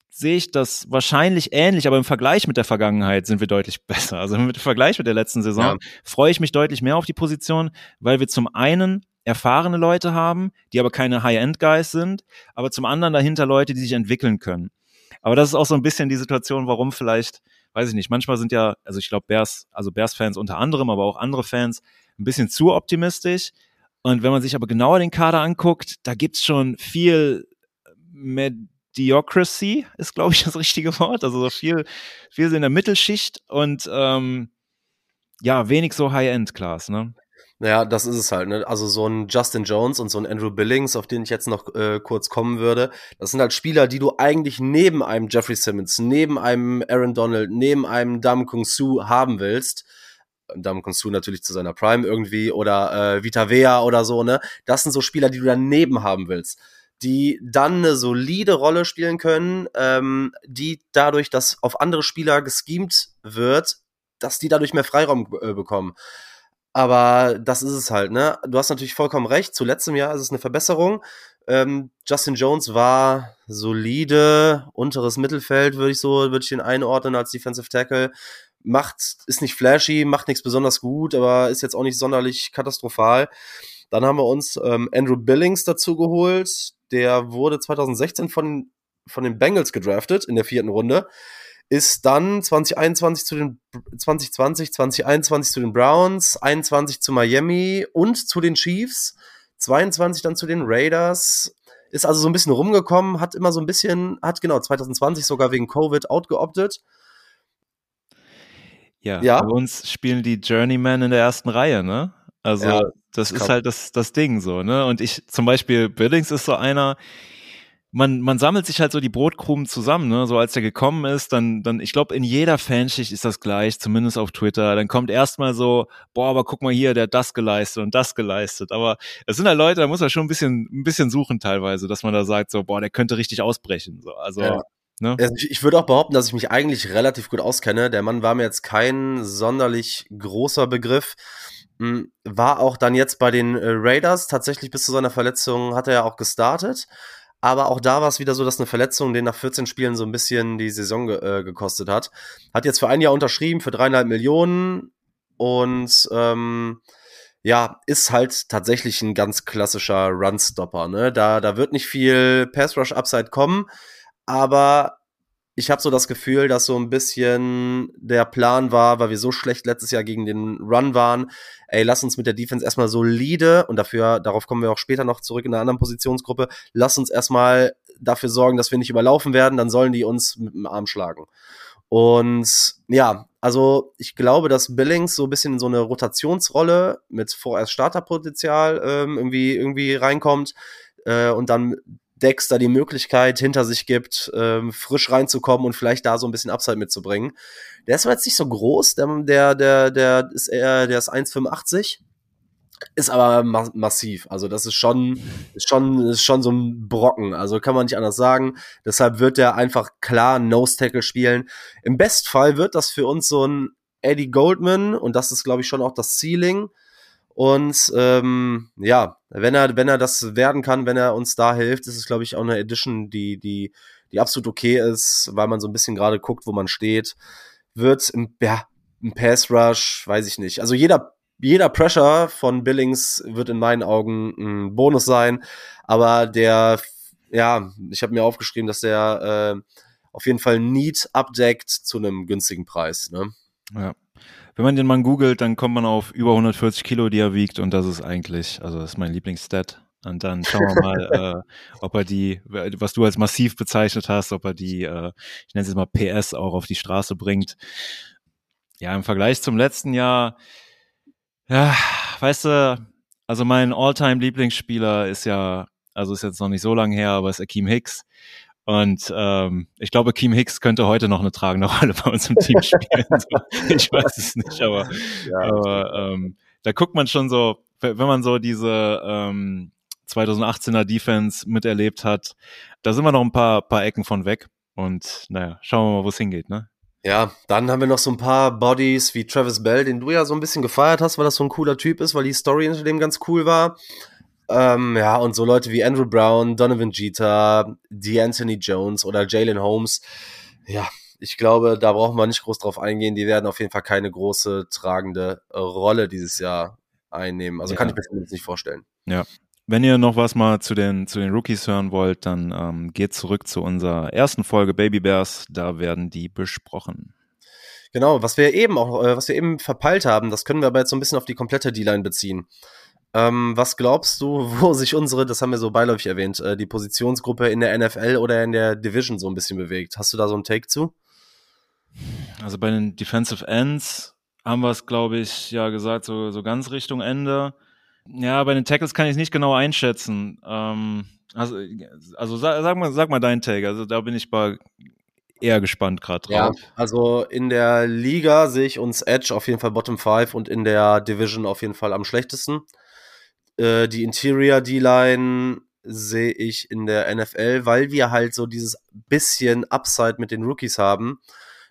sehe ich das wahrscheinlich ähnlich, aber im Vergleich mit der Vergangenheit sind wir deutlich besser. Also im Vergleich mit der letzten Saison ja. freue ich mich deutlich mehr auf die Position, weil wir zum einen erfahrene Leute haben, die aber keine High-End-Guys sind, aber zum anderen dahinter Leute, die sich entwickeln können. Aber das ist auch so ein bisschen die Situation, warum vielleicht, weiß ich nicht, manchmal sind ja, also ich glaube Bears, also Bears-Fans unter anderem, aber auch andere Fans ein bisschen zu optimistisch. Und wenn man sich aber genauer den Kader anguckt, da gibt's schon viel Mediocracy, ist glaube ich das richtige Wort. Also so viel, viel in der Mittelschicht und ähm, ja, wenig so High-End-Class, ne? Naja, das ist es halt. Ne? Also so ein Justin Jones und so ein Andrew Billings, auf den ich jetzt noch äh, kurz kommen würde, das sind halt Spieler, die du eigentlich neben einem Jeffrey Simmons, neben einem Aaron Donald, neben einem Dam Kung Su haben willst. Dam Kung Su natürlich zu seiner Prime irgendwie oder äh, Vita Vea oder so, ne? Das sind so Spieler, die du daneben haben willst die dann eine solide Rolle spielen können, ähm, die dadurch, dass auf andere Spieler geschemt wird, dass die dadurch mehr Freiraum äh, bekommen. Aber das ist es halt, ne? Du hast natürlich vollkommen recht. Zu letztem Jahr ist es eine Verbesserung. Ähm, Justin Jones war solide, unteres Mittelfeld, würde ich so, würde ich ihn einordnen als Defensive Tackle. Macht, ist nicht flashy, macht nichts besonders gut, aber ist jetzt auch nicht sonderlich katastrophal. Dann haben wir uns ähm, Andrew Billings dazu geholt. Der wurde 2016 von, von den Bengals gedraftet in der vierten Runde ist dann 2021 zu den 2020, 2021 zu den Browns, 21 zu Miami und zu den Chiefs, 22 dann zu den Raiders. Ist also so ein bisschen rumgekommen, hat immer so ein bisschen, hat genau 2020 sogar wegen Covid outgeoptet. Ja, ja, bei uns spielen die Journeymen in der ersten Reihe, ne? Also ja, das, ist halt das, das Ding so, ne? Und ich zum Beispiel Billings ist so einer, man, man sammelt sich halt so die Brotkrumen zusammen, ne? So als der gekommen ist, dann, dann, ich glaube, in jeder Fanschicht ist das gleich, zumindest auf Twitter. Dann kommt erstmal so, boah, aber guck mal hier, der hat das geleistet und das geleistet. Aber es sind halt Leute, da muss man schon ein bisschen, ein bisschen suchen teilweise, dass man da sagt, so, boah, der könnte richtig ausbrechen. So, also. Ja. Ne? Also ich, ich würde auch behaupten, dass ich mich eigentlich relativ gut auskenne. Der Mann war mir jetzt kein sonderlich großer Begriff. Hm, war auch dann jetzt bei den äh, Raiders tatsächlich bis zu seiner Verletzung hat er ja auch gestartet. Aber auch da war es wieder so, dass eine Verletzung den nach 14 Spielen so ein bisschen die Saison ge äh, gekostet hat. Hat jetzt für ein Jahr unterschrieben, für dreieinhalb Millionen. Und ähm, ja, ist halt tatsächlich ein ganz klassischer Runstopper. Ne? Da, da wird nicht viel Pass-Rush-Upside kommen, aber ich habe so das Gefühl, dass so ein bisschen der Plan war, weil wir so schlecht letztes Jahr gegen den Run waren. Ey, lass uns mit der Defense erstmal solide und dafür, darauf kommen wir auch später noch zurück in einer anderen Positionsgruppe, lass uns erstmal dafür sorgen, dass wir nicht überlaufen werden, dann sollen die uns mit dem Arm schlagen. Und ja, also ich glaube, dass Billings so ein bisschen in so eine Rotationsrolle mit vorerst Starterpotenzial ähm, irgendwie, irgendwie reinkommt äh, und dann Dexter die Möglichkeit hinter sich gibt, ähm, frisch reinzukommen und vielleicht da so ein bisschen Upside mitzubringen. Der ist aber jetzt nicht so groß, der, der, der, der ist eher, der ist 1,85 ist aber ma massiv. Also das ist schon, ist schon, ist schon so ein Brocken. Also kann man nicht anders sagen. Deshalb wird er einfach klar Nose Tackle spielen. Im Bestfall wird das für uns so ein Eddie Goldman und das ist, glaube ich, schon auch das Ceiling. Und ähm, ja, wenn er, wenn er das werden kann, wenn er uns da hilft, ist es, glaube ich, auch eine Edition, die, die, die absolut okay ist, weil man so ein bisschen gerade guckt, wo man steht. Wird im, ja, im Pass Rush, weiß ich nicht. Also jeder jeder Pressure von Billings wird in meinen Augen ein Bonus sein, aber der, ja, ich habe mir aufgeschrieben, dass der äh, auf jeden Fall Need abdeckt zu einem günstigen Preis. Ne? Ja. Wenn man den Mann googelt, dann kommt man auf über 140 Kilo, die er wiegt und das ist eigentlich, also das ist mein Lieblingsstat. Und dann schauen wir mal, äh, ob er die, was du als massiv bezeichnet hast, ob er die, äh, ich nenne es jetzt mal PS auch auf die Straße bringt. Ja, im Vergleich zum letzten Jahr ja, weißt du, also mein Alltime lieblingsspieler ist ja, also ist jetzt noch nicht so lange her, aber ist Akeem Hicks. Und ähm, ich glaube, Akeem Hicks könnte heute noch eine tragende Rolle bei uns im Team spielen. ich weiß es nicht, aber, ja, aber ähm, da guckt man schon so, wenn man so diese ähm, 2018er Defense miterlebt hat, da sind wir noch ein paar, paar Ecken von weg. Und naja, schauen wir mal, wo es hingeht, ne? Ja, dann haben wir noch so ein paar Bodies wie Travis Bell, den du ja so ein bisschen gefeiert hast, weil das so ein cooler Typ ist, weil die Story hinter dem ganz cool war. Ähm, ja, und so Leute wie Andrew Brown, Donovan Jeter, D'Anthony Jones oder Jalen Holmes. Ja, ich glaube, da brauchen wir nicht groß drauf eingehen. Die werden auf jeden Fall keine große tragende Rolle dieses Jahr einnehmen. Also ja. kann ich mir zumindest nicht vorstellen. Ja. Wenn ihr noch was mal zu den, zu den Rookies hören wollt, dann ähm, geht zurück zu unserer ersten Folge Baby Bears. Da werden die besprochen. Genau, was wir eben auch, äh, was wir eben verpeilt haben, das können wir aber jetzt so ein bisschen auf die komplette D-Line beziehen. Ähm, was glaubst du, wo sich unsere, das haben wir so beiläufig erwähnt, äh, die Positionsgruppe in der NFL oder in der Division so ein bisschen bewegt? Hast du da so einen Take zu? Also bei den Defensive Ends haben wir es, glaube ich, ja gesagt, so, so ganz Richtung Ende. Ja, bei den Tackles kann ich es nicht genau einschätzen. Ähm, also, also sag, sag, mal, sag mal deinen Take. Also da bin ich bei eher gespannt gerade drauf. Ja, also in der Liga sehe ich uns Edge auf jeden Fall Bottom 5 und in der Division auf jeden Fall am schlechtesten. Äh, die Interior D-Line sehe ich in der NFL, weil wir halt so dieses bisschen Upside mit den Rookies haben.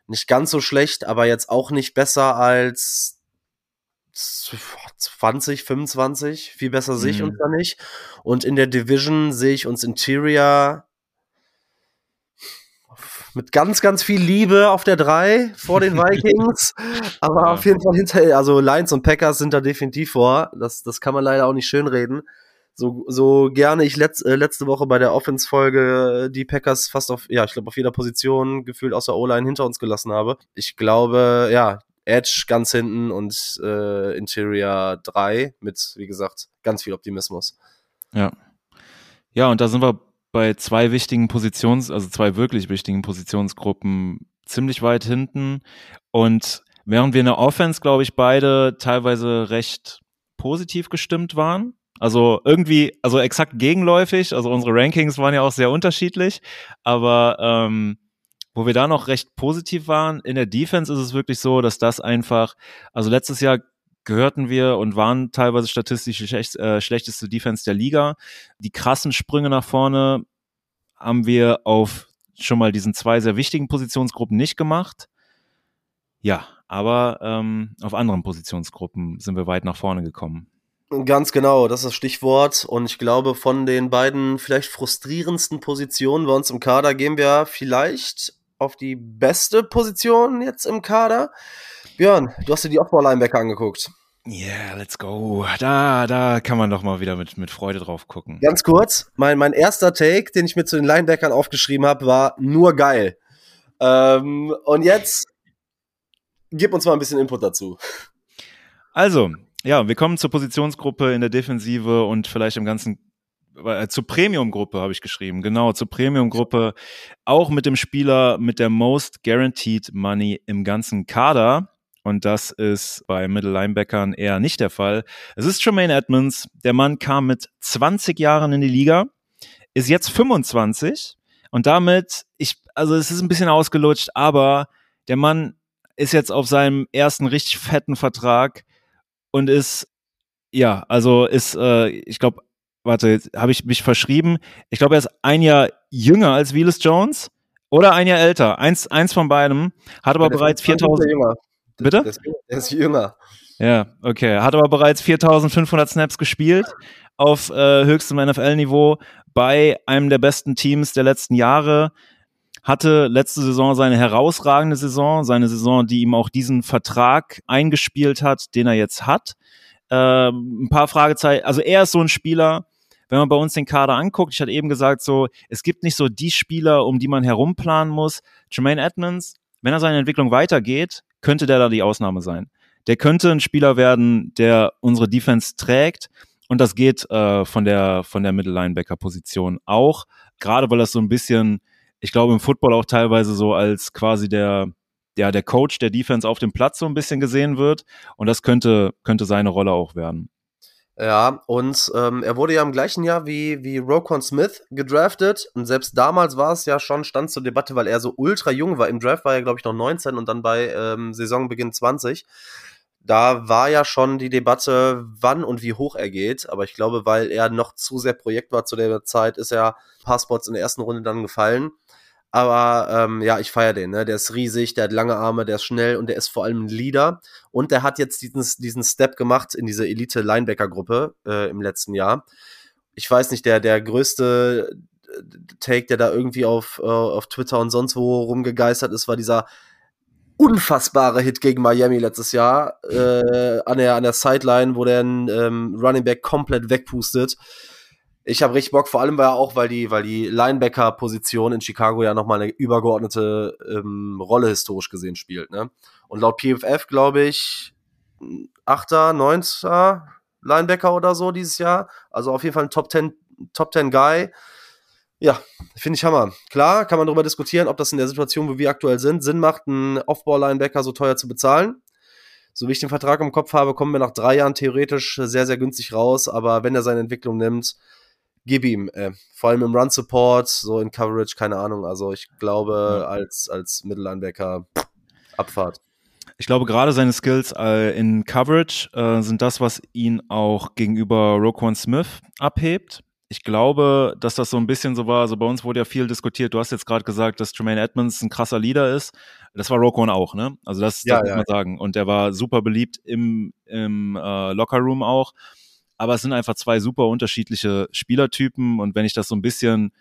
Nicht ganz so schlecht, aber jetzt auch nicht besser als 20, 25. Viel besser sehe ich mhm. uns da nicht. Und in der Division sehe ich uns Interior mit ganz, ganz viel Liebe auf der 3 vor den Vikings. aber ja. auf jeden Fall hinter, also Lions und Packers sind da definitiv vor. Das, das kann man leider auch nicht schönreden. So, so gerne ich letz, äh, letzte Woche bei der Offense-Folge die Packers fast auf, ja, ich glaube, auf jeder Position gefühlt außer O-Line hinter uns gelassen habe. Ich glaube, ja, Edge ganz hinten und äh, Interior 3 mit, wie gesagt, ganz viel Optimismus. Ja. Ja, und da sind wir bei zwei wichtigen Positions, also zwei wirklich wichtigen Positionsgruppen ziemlich weit hinten. Und während wir in der Offense, glaube ich, beide teilweise recht positiv gestimmt waren, also irgendwie, also exakt gegenläufig, also unsere Rankings waren ja auch sehr unterschiedlich, aber ähm, wo wir da noch recht positiv waren, in der Defense ist es wirklich so, dass das einfach, also letztes Jahr gehörten wir und waren teilweise statistisch die schlecht, äh, schlechteste Defense der Liga. Die krassen Sprünge nach vorne haben wir auf schon mal diesen zwei sehr wichtigen Positionsgruppen nicht gemacht. Ja, aber ähm, auf anderen Positionsgruppen sind wir weit nach vorne gekommen. Ganz genau, das ist das Stichwort. Und ich glaube, von den beiden vielleicht frustrierendsten Positionen bei uns im Kader gehen wir vielleicht auf die beste Position jetzt im Kader. Björn, du hast dir die Aufbau-Linebacker angeguckt. Yeah, let's go. Da, da kann man doch mal wieder mit, mit Freude drauf gucken. Ganz kurz, mein, mein erster Take, den ich mir zu den Linebackern aufgeschrieben habe, war nur geil. Ähm, und jetzt gib uns mal ein bisschen Input dazu. Also, ja, wir kommen zur Positionsgruppe in der Defensive und vielleicht im ganzen äh, zur Premium-Gruppe habe ich geschrieben, genau, zur Premium-Gruppe, auch mit dem Spieler mit der Most Guaranteed Money im ganzen Kader. Und das ist bei Middle Linebackern eher nicht der Fall. Es ist Tremaine Edmonds. Der Mann kam mit 20 Jahren in die Liga, ist jetzt 25 und damit, ich, also es ist ein bisschen ausgelutscht, aber der Mann ist jetzt auf seinem ersten richtig fetten Vertrag und ist, ja, also ist, äh, ich glaube, warte, habe ich mich verschrieben. Ich glaube, er ist ein Jahr jünger als Willis Jones oder ein Jahr älter. Eins, eins von beidem. Hat aber ja, bereits 4000. Bitte? Er ist jünger. Ja, okay. Hat aber bereits 4500 Snaps gespielt auf äh, höchstem NFL-Niveau bei einem der besten Teams der letzten Jahre. Hatte letzte Saison seine herausragende Saison, seine Saison, die ihm auch diesen Vertrag eingespielt hat, den er jetzt hat. Äh, ein paar Fragezeichen. Also er ist so ein Spieler, wenn man bei uns den Kader anguckt, ich hatte eben gesagt, so, es gibt nicht so die Spieler, um die man herumplanen muss. Jermaine Edmonds, wenn er seine Entwicklung weitergeht, könnte der da die Ausnahme sein. Der könnte ein Spieler werden, der unsere Defense trägt. Und das geht äh, von der, von der Mittellinebacker-Position auch. Gerade weil das so ein bisschen, ich glaube, im Football auch teilweise so als quasi der, ja, der Coach der Defense auf dem Platz so ein bisschen gesehen wird. Und das könnte, könnte seine Rolle auch werden. Ja, und ähm, er wurde ja im gleichen Jahr wie, wie Roquan Smith gedraftet. Und selbst damals war es ja schon, stand zur Debatte, weil er so ultra jung war. Im Draft war er, glaube ich, noch 19 und dann bei ähm, Saisonbeginn 20. Da war ja schon die Debatte, wann und wie hoch er geht. Aber ich glaube, weil er noch zu sehr Projekt war zu der Zeit, ist er Passports in der ersten Runde dann gefallen. Aber ähm, ja, ich feiere den. Ne? Der ist riesig, der hat lange Arme, der ist schnell und der ist vor allem ein Leader. Und der hat jetzt diesen, diesen Step gemacht in diese Elite-Linebacker-Gruppe äh, im letzten Jahr. Ich weiß nicht, der, der größte äh, Take, der da irgendwie auf, äh, auf Twitter und sonst wo rumgegeistert ist, war dieser unfassbare Hit gegen Miami letztes Jahr äh, an der, an der Sideline, wo der einen ähm, Running Back komplett wegpustet ich habe richtig Bock, vor allem weil auch, weil die, weil die Linebacker-Position in Chicago ja nochmal eine übergeordnete ähm, Rolle historisch gesehen spielt. Ne? Und laut PFF, glaube ich, Achter, Neunter Linebacker oder so dieses Jahr. Also auf jeden Fall ein Top Ten, Top Ten Guy. Ja, finde ich Hammer. Klar, kann man darüber diskutieren, ob das in der Situation, wo wir aktuell sind, Sinn macht, einen Off-Ball-Linebacker so teuer zu bezahlen. So wie ich den Vertrag im Kopf habe, kommen wir nach drei Jahren theoretisch sehr, sehr günstig raus. Aber wenn er seine Entwicklung nimmt, gib ihm. Äh, vor allem im Run Support, so in Coverage, keine Ahnung. Also ich glaube, ja. als, als Mittellinebacker Abfahrt. Ich glaube, gerade seine Skills äh, in Coverage äh, sind das, was ihn auch gegenüber Roquan Smith abhebt. Ich glaube, dass das so ein bisschen so war. Also bei uns wurde ja viel diskutiert. Du hast jetzt gerade gesagt, dass Tremaine Edmonds ein krasser Leader ist. Das war Roquan auch, ne? Also das, das ja, muss man sagen. Und der war super beliebt im, im äh, Lockerroom auch aber es sind einfach zwei super unterschiedliche Spielertypen. Und wenn ich das so ein bisschen,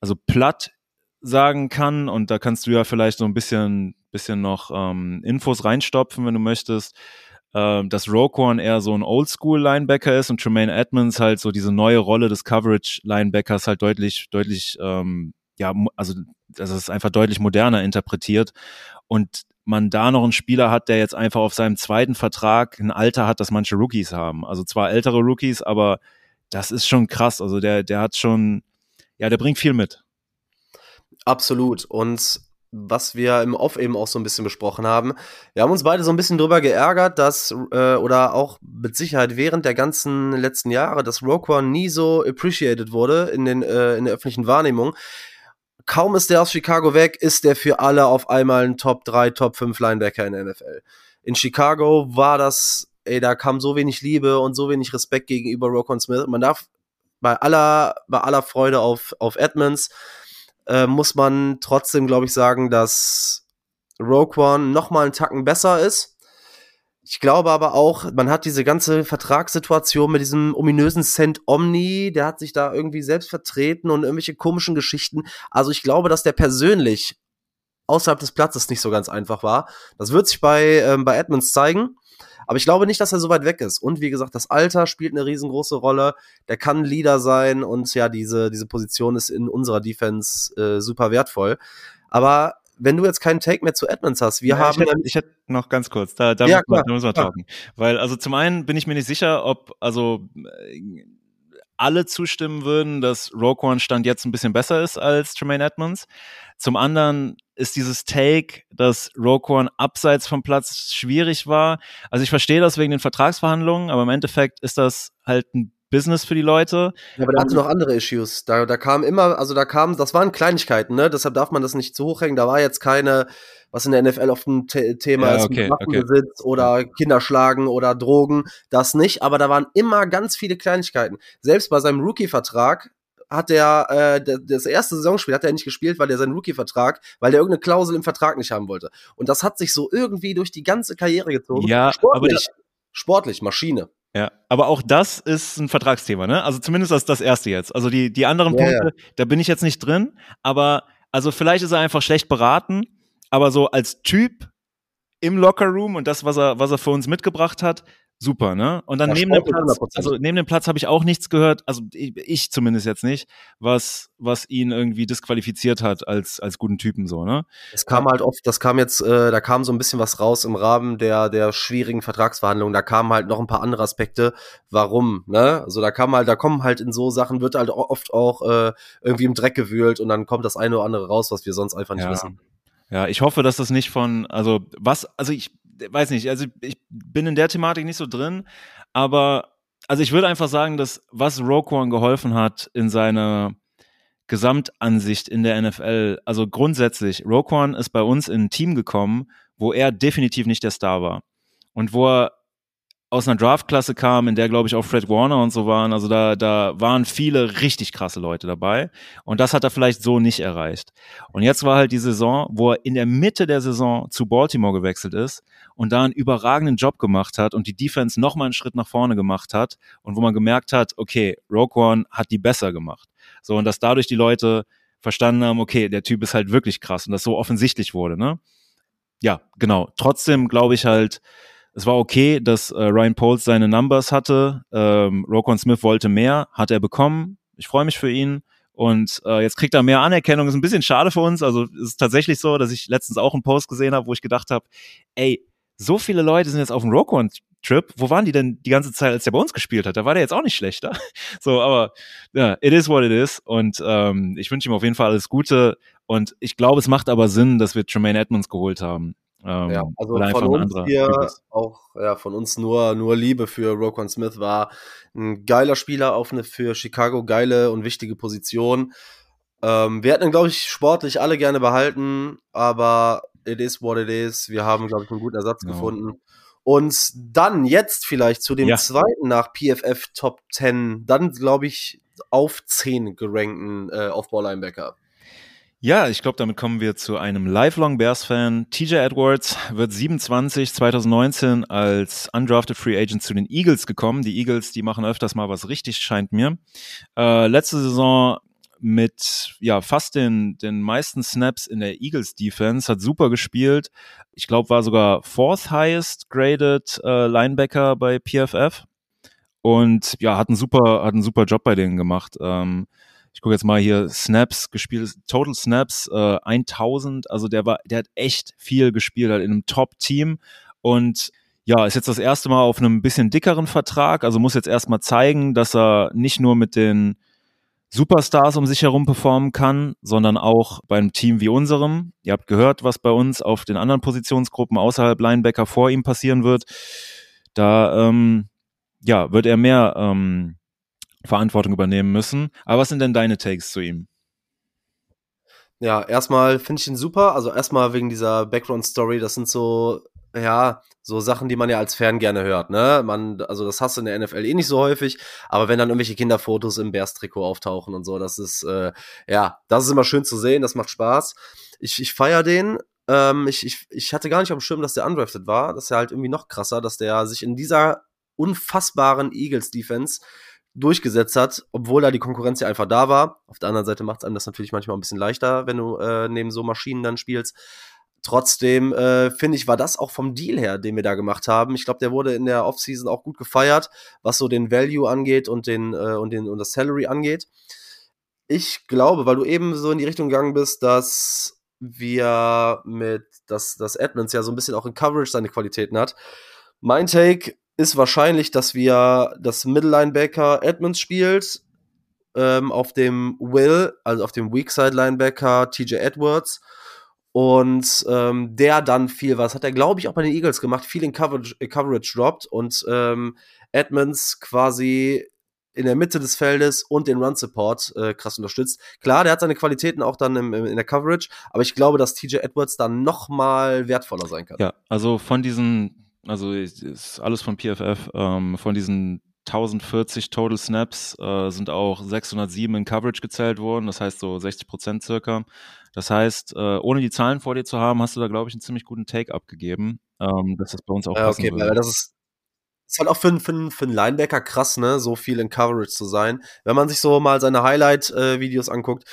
also platt sagen kann und da kannst du ja vielleicht so ein bisschen, bisschen noch ähm, Infos reinstopfen, wenn du möchtest, äh, dass Roquan eher so ein Oldschool-Linebacker ist und Tremaine Edmonds halt so diese neue Rolle des Coverage-Linebackers halt deutlich, deutlich, ähm, ja, also, es ist einfach deutlich moderner interpretiert. Und man da noch einen Spieler hat, der jetzt einfach auf seinem zweiten Vertrag ein Alter hat, das manche Rookies haben. Also zwar ältere Rookies, aber das ist schon krass. Also der, der hat schon, ja, der bringt viel mit. Absolut. Und was wir im Off eben auch so ein bisschen besprochen haben. Wir haben uns beide so ein bisschen drüber geärgert, dass, äh, oder auch mit Sicherheit während der ganzen letzten Jahre, dass Roquan nie so appreciated wurde in, den, äh, in der öffentlichen Wahrnehmung kaum ist der aus Chicago weg, ist der für alle auf einmal ein Top 3, Top 5 Linebacker in der NFL. In Chicago war das, ey, da kam so wenig Liebe und so wenig Respekt gegenüber Rokon Smith. Man darf bei aller, bei aller Freude auf, auf Edmonds, äh, muss man trotzdem, glaube ich, sagen, dass Rogue One noch mal einen Tacken besser ist. Ich glaube aber auch, man hat diese ganze Vertragssituation mit diesem ominösen Cent Omni, der hat sich da irgendwie selbst vertreten und irgendwelche komischen Geschichten. Also ich glaube, dass der persönlich außerhalb des Platzes nicht so ganz einfach war. Das wird sich bei, ähm, bei Edmonds zeigen. Aber ich glaube nicht, dass er so weit weg ist. Und wie gesagt, das Alter spielt eine riesengroße Rolle. Der kann Leader sein und ja, diese, diese Position ist in unserer Defense äh, super wertvoll. Aber wenn du jetzt keinen Take mehr zu Edmonds hast, wir ja, haben. Ich hätte, ich hätte, noch ganz kurz, da, da, ja, müssen, da müssen wir talken. Weil, also zum einen bin ich mir nicht sicher, ob, also äh, alle zustimmen würden, dass Rogue One Stand jetzt ein bisschen besser ist als Tremaine Edmonds. Zum anderen ist dieses Take, dass Rogue One abseits vom Platz schwierig war. Also ich verstehe das wegen den Vertragsverhandlungen, aber im Endeffekt ist das halt ein Business für die Leute. Ja, aber da hatte noch andere Issues. Da, da kam immer, also da kam, das waren Kleinigkeiten, ne? Deshalb darf man das nicht zu hoch hängen. Da war jetzt keine, was in der NFL oft ein The Thema ja, ist, okay, Waffenbesitz okay. oder Kinderschlagen oder Drogen. Das nicht, aber da waren immer ganz viele Kleinigkeiten. Selbst bei seinem Rookie-Vertrag hat er äh, das erste Saisonspiel hat er nicht gespielt, weil er seinen Rookie-Vertrag, weil er irgendeine Klausel im Vertrag nicht haben wollte. Und das hat sich so irgendwie durch die ganze Karriere gezogen. Ja, sportlich, aber ich, sportlich Maschine. Ja, aber auch das ist ein Vertragsthema, ne? Also zumindest das, das erste jetzt. Also die, die anderen ja, Punkte, ja. da bin ich jetzt nicht drin, aber also vielleicht ist er einfach schlecht beraten, aber so als Typ im Lockerroom und das, was er, was er für uns mitgebracht hat, super, ne? Und dann ja, neben dem Platz, 100%. also neben dem Platz habe ich auch nichts gehört, also ich, ich, zumindest jetzt nicht, was was ihn irgendwie disqualifiziert hat als als guten Typen so, ne? Es kam halt oft, das kam jetzt, äh, da kam so ein bisschen was raus im Rahmen der der schwierigen Vertragsverhandlungen. Da kamen halt noch ein paar andere Aspekte, warum, ne? Also da kam halt, da kommen halt in so Sachen wird halt oft auch äh, irgendwie im Dreck gewühlt und dann kommt das eine oder andere raus, was wir sonst einfach nicht ja. wissen. Ja, ich hoffe, dass das nicht von, also was, also ich weiß nicht, also ich bin in der Thematik nicht so drin, aber also ich würde einfach sagen, dass was Rogue One geholfen hat in seiner Gesamtansicht in der NFL, also grundsätzlich, Rogue One ist bei uns in ein Team gekommen, wo er definitiv nicht der Star war. Und wo er aus einer Draftklasse kam, in der, glaube ich, auch Fred Warner und so waren. Also da, da waren viele richtig krasse Leute dabei. Und das hat er vielleicht so nicht erreicht. Und jetzt war halt die Saison, wo er in der Mitte der Saison zu Baltimore gewechselt ist und da einen überragenden Job gemacht hat und die Defense nochmal einen Schritt nach vorne gemacht hat und wo man gemerkt hat, okay, Rogue One hat die besser gemacht. So, und dass dadurch die Leute verstanden haben, okay, der Typ ist halt wirklich krass und das so offensichtlich wurde, ne? Ja, genau. Trotzdem glaube ich halt, es war okay, dass äh, Ryan Poles seine Numbers hatte. Ähm, Rokon Smith wollte mehr, hat er bekommen. Ich freue mich für ihn. Und äh, jetzt kriegt er mehr Anerkennung. Ist ein bisschen schade für uns. Also es ist tatsächlich so, dass ich letztens auch einen Post gesehen habe, wo ich gedacht habe, ey, so viele Leute sind jetzt auf dem Rokon Trip. Wo waren die denn die ganze Zeit, als der bei uns gespielt hat? Da war der jetzt auch nicht schlechter. so, aber ja, it is what it is. Und ähm, ich wünsche ihm auf jeden Fall alles Gute. Und ich glaube, es macht aber Sinn, dass wir Tremaine Edmonds geholt haben. Ähm, ja, also von uns hier auch ja, von uns nur, nur Liebe für Roquan Smith war ein geiler Spieler auf eine für Chicago geile und wichtige Position. Ähm, wir hätten ihn, glaube ich, sportlich alle gerne behalten, aber it is what it is. Wir haben, glaube ich, einen guten Ersatz genau. gefunden. Und dann jetzt vielleicht zu dem ja. zweiten nach PFF Top 10, dann glaube ich auf 10 gerankten äh, Aufbau-Linebacker. Ja, ich glaube, damit kommen wir zu einem Lifelong Bears-Fan. TJ Edwards wird 27 2019 als undrafted Free Agent zu den Eagles gekommen. Die Eagles, die machen öfters mal was richtig, scheint mir. Äh, letzte Saison mit ja fast den den meisten Snaps in der Eagles Defense hat super gespielt. Ich glaube, war sogar fourth highest graded äh, Linebacker bei PFF und ja hat einen super hat einen super Job bei denen gemacht. Ähm, ich gucke jetzt mal hier Snaps gespielt, Total Snaps äh, 1000, also der war, der hat echt viel gespielt, halt in einem Top-Team und ja, ist jetzt das erste Mal auf einem bisschen dickeren Vertrag, also muss jetzt erstmal zeigen, dass er nicht nur mit den Superstars um sich herum performen kann, sondern auch bei einem Team wie unserem. Ihr habt gehört, was bei uns auf den anderen Positionsgruppen außerhalb Linebacker vor ihm passieren wird. Da ähm, ja, wird er mehr ähm, Verantwortung übernehmen müssen. Aber was sind denn deine Takes zu ihm? Ja, erstmal finde ich ihn super. Also erstmal wegen dieser Background-Story. Das sind so ja, so Sachen, die man ja als Fan gerne hört, ne? Man, also das hast du in der NFL eh nicht so häufig, aber wenn dann irgendwelche Kinderfotos im Bears-Trikot auftauchen und so, das ist, äh, ja, das ist immer schön zu sehen, das macht Spaß. Ich, ich feiere den. Ähm, ich, ich, ich hatte gar nicht auf dem Schirm, dass der undrafted war. Das ist ja halt irgendwie noch krasser, dass der sich in dieser unfassbaren Eagles-Defense durchgesetzt hat, obwohl da die Konkurrenz ja einfach da war. Auf der anderen Seite macht es einem das natürlich manchmal ein bisschen leichter, wenn du äh, neben so Maschinen dann spielst. Trotzdem äh, finde ich, war das auch vom Deal her, den wir da gemacht haben. Ich glaube, der wurde in der Offseason auch gut gefeiert, was so den Value angeht und den äh, und den und das Salary angeht. Ich glaube, weil du eben so in die Richtung gegangen bist, dass wir mit, dass, dass Edmonds ja so ein bisschen auch in Coverage seine Qualitäten hat. Mein Take ist wahrscheinlich, dass wir das Middle Linebacker Edmonds spielt, ähm, auf dem Will, also auf dem Weak Side Linebacker TJ Edwards und ähm, der dann viel, was hat er, glaube ich, auch bei den Eagles gemacht, viel in Coverage, äh, Coverage droppt und ähm, Edmonds quasi in der Mitte des Feldes und den Run Support äh, krass unterstützt. Klar, der hat seine Qualitäten auch dann im, im, in der Coverage, aber ich glaube, dass TJ Edwards dann noch mal wertvoller sein kann. Ja, also von diesen, also ist alles von PFF, ähm, von diesen 1040 Total Snaps äh, sind auch 607 in Coverage gezählt worden, das heißt so 60 Prozent circa. Das heißt, äh, ohne die Zahlen vor dir zu haben, hast du da, glaube ich, einen ziemlich guten Take abgegeben, ähm, dass das bei uns auch passen okay, würde. Das ist, ist halt auch für, für, für einen Linebacker krass, ne, so viel in Coverage zu sein. Wenn man sich so mal seine Highlight-Videos äh, anguckt,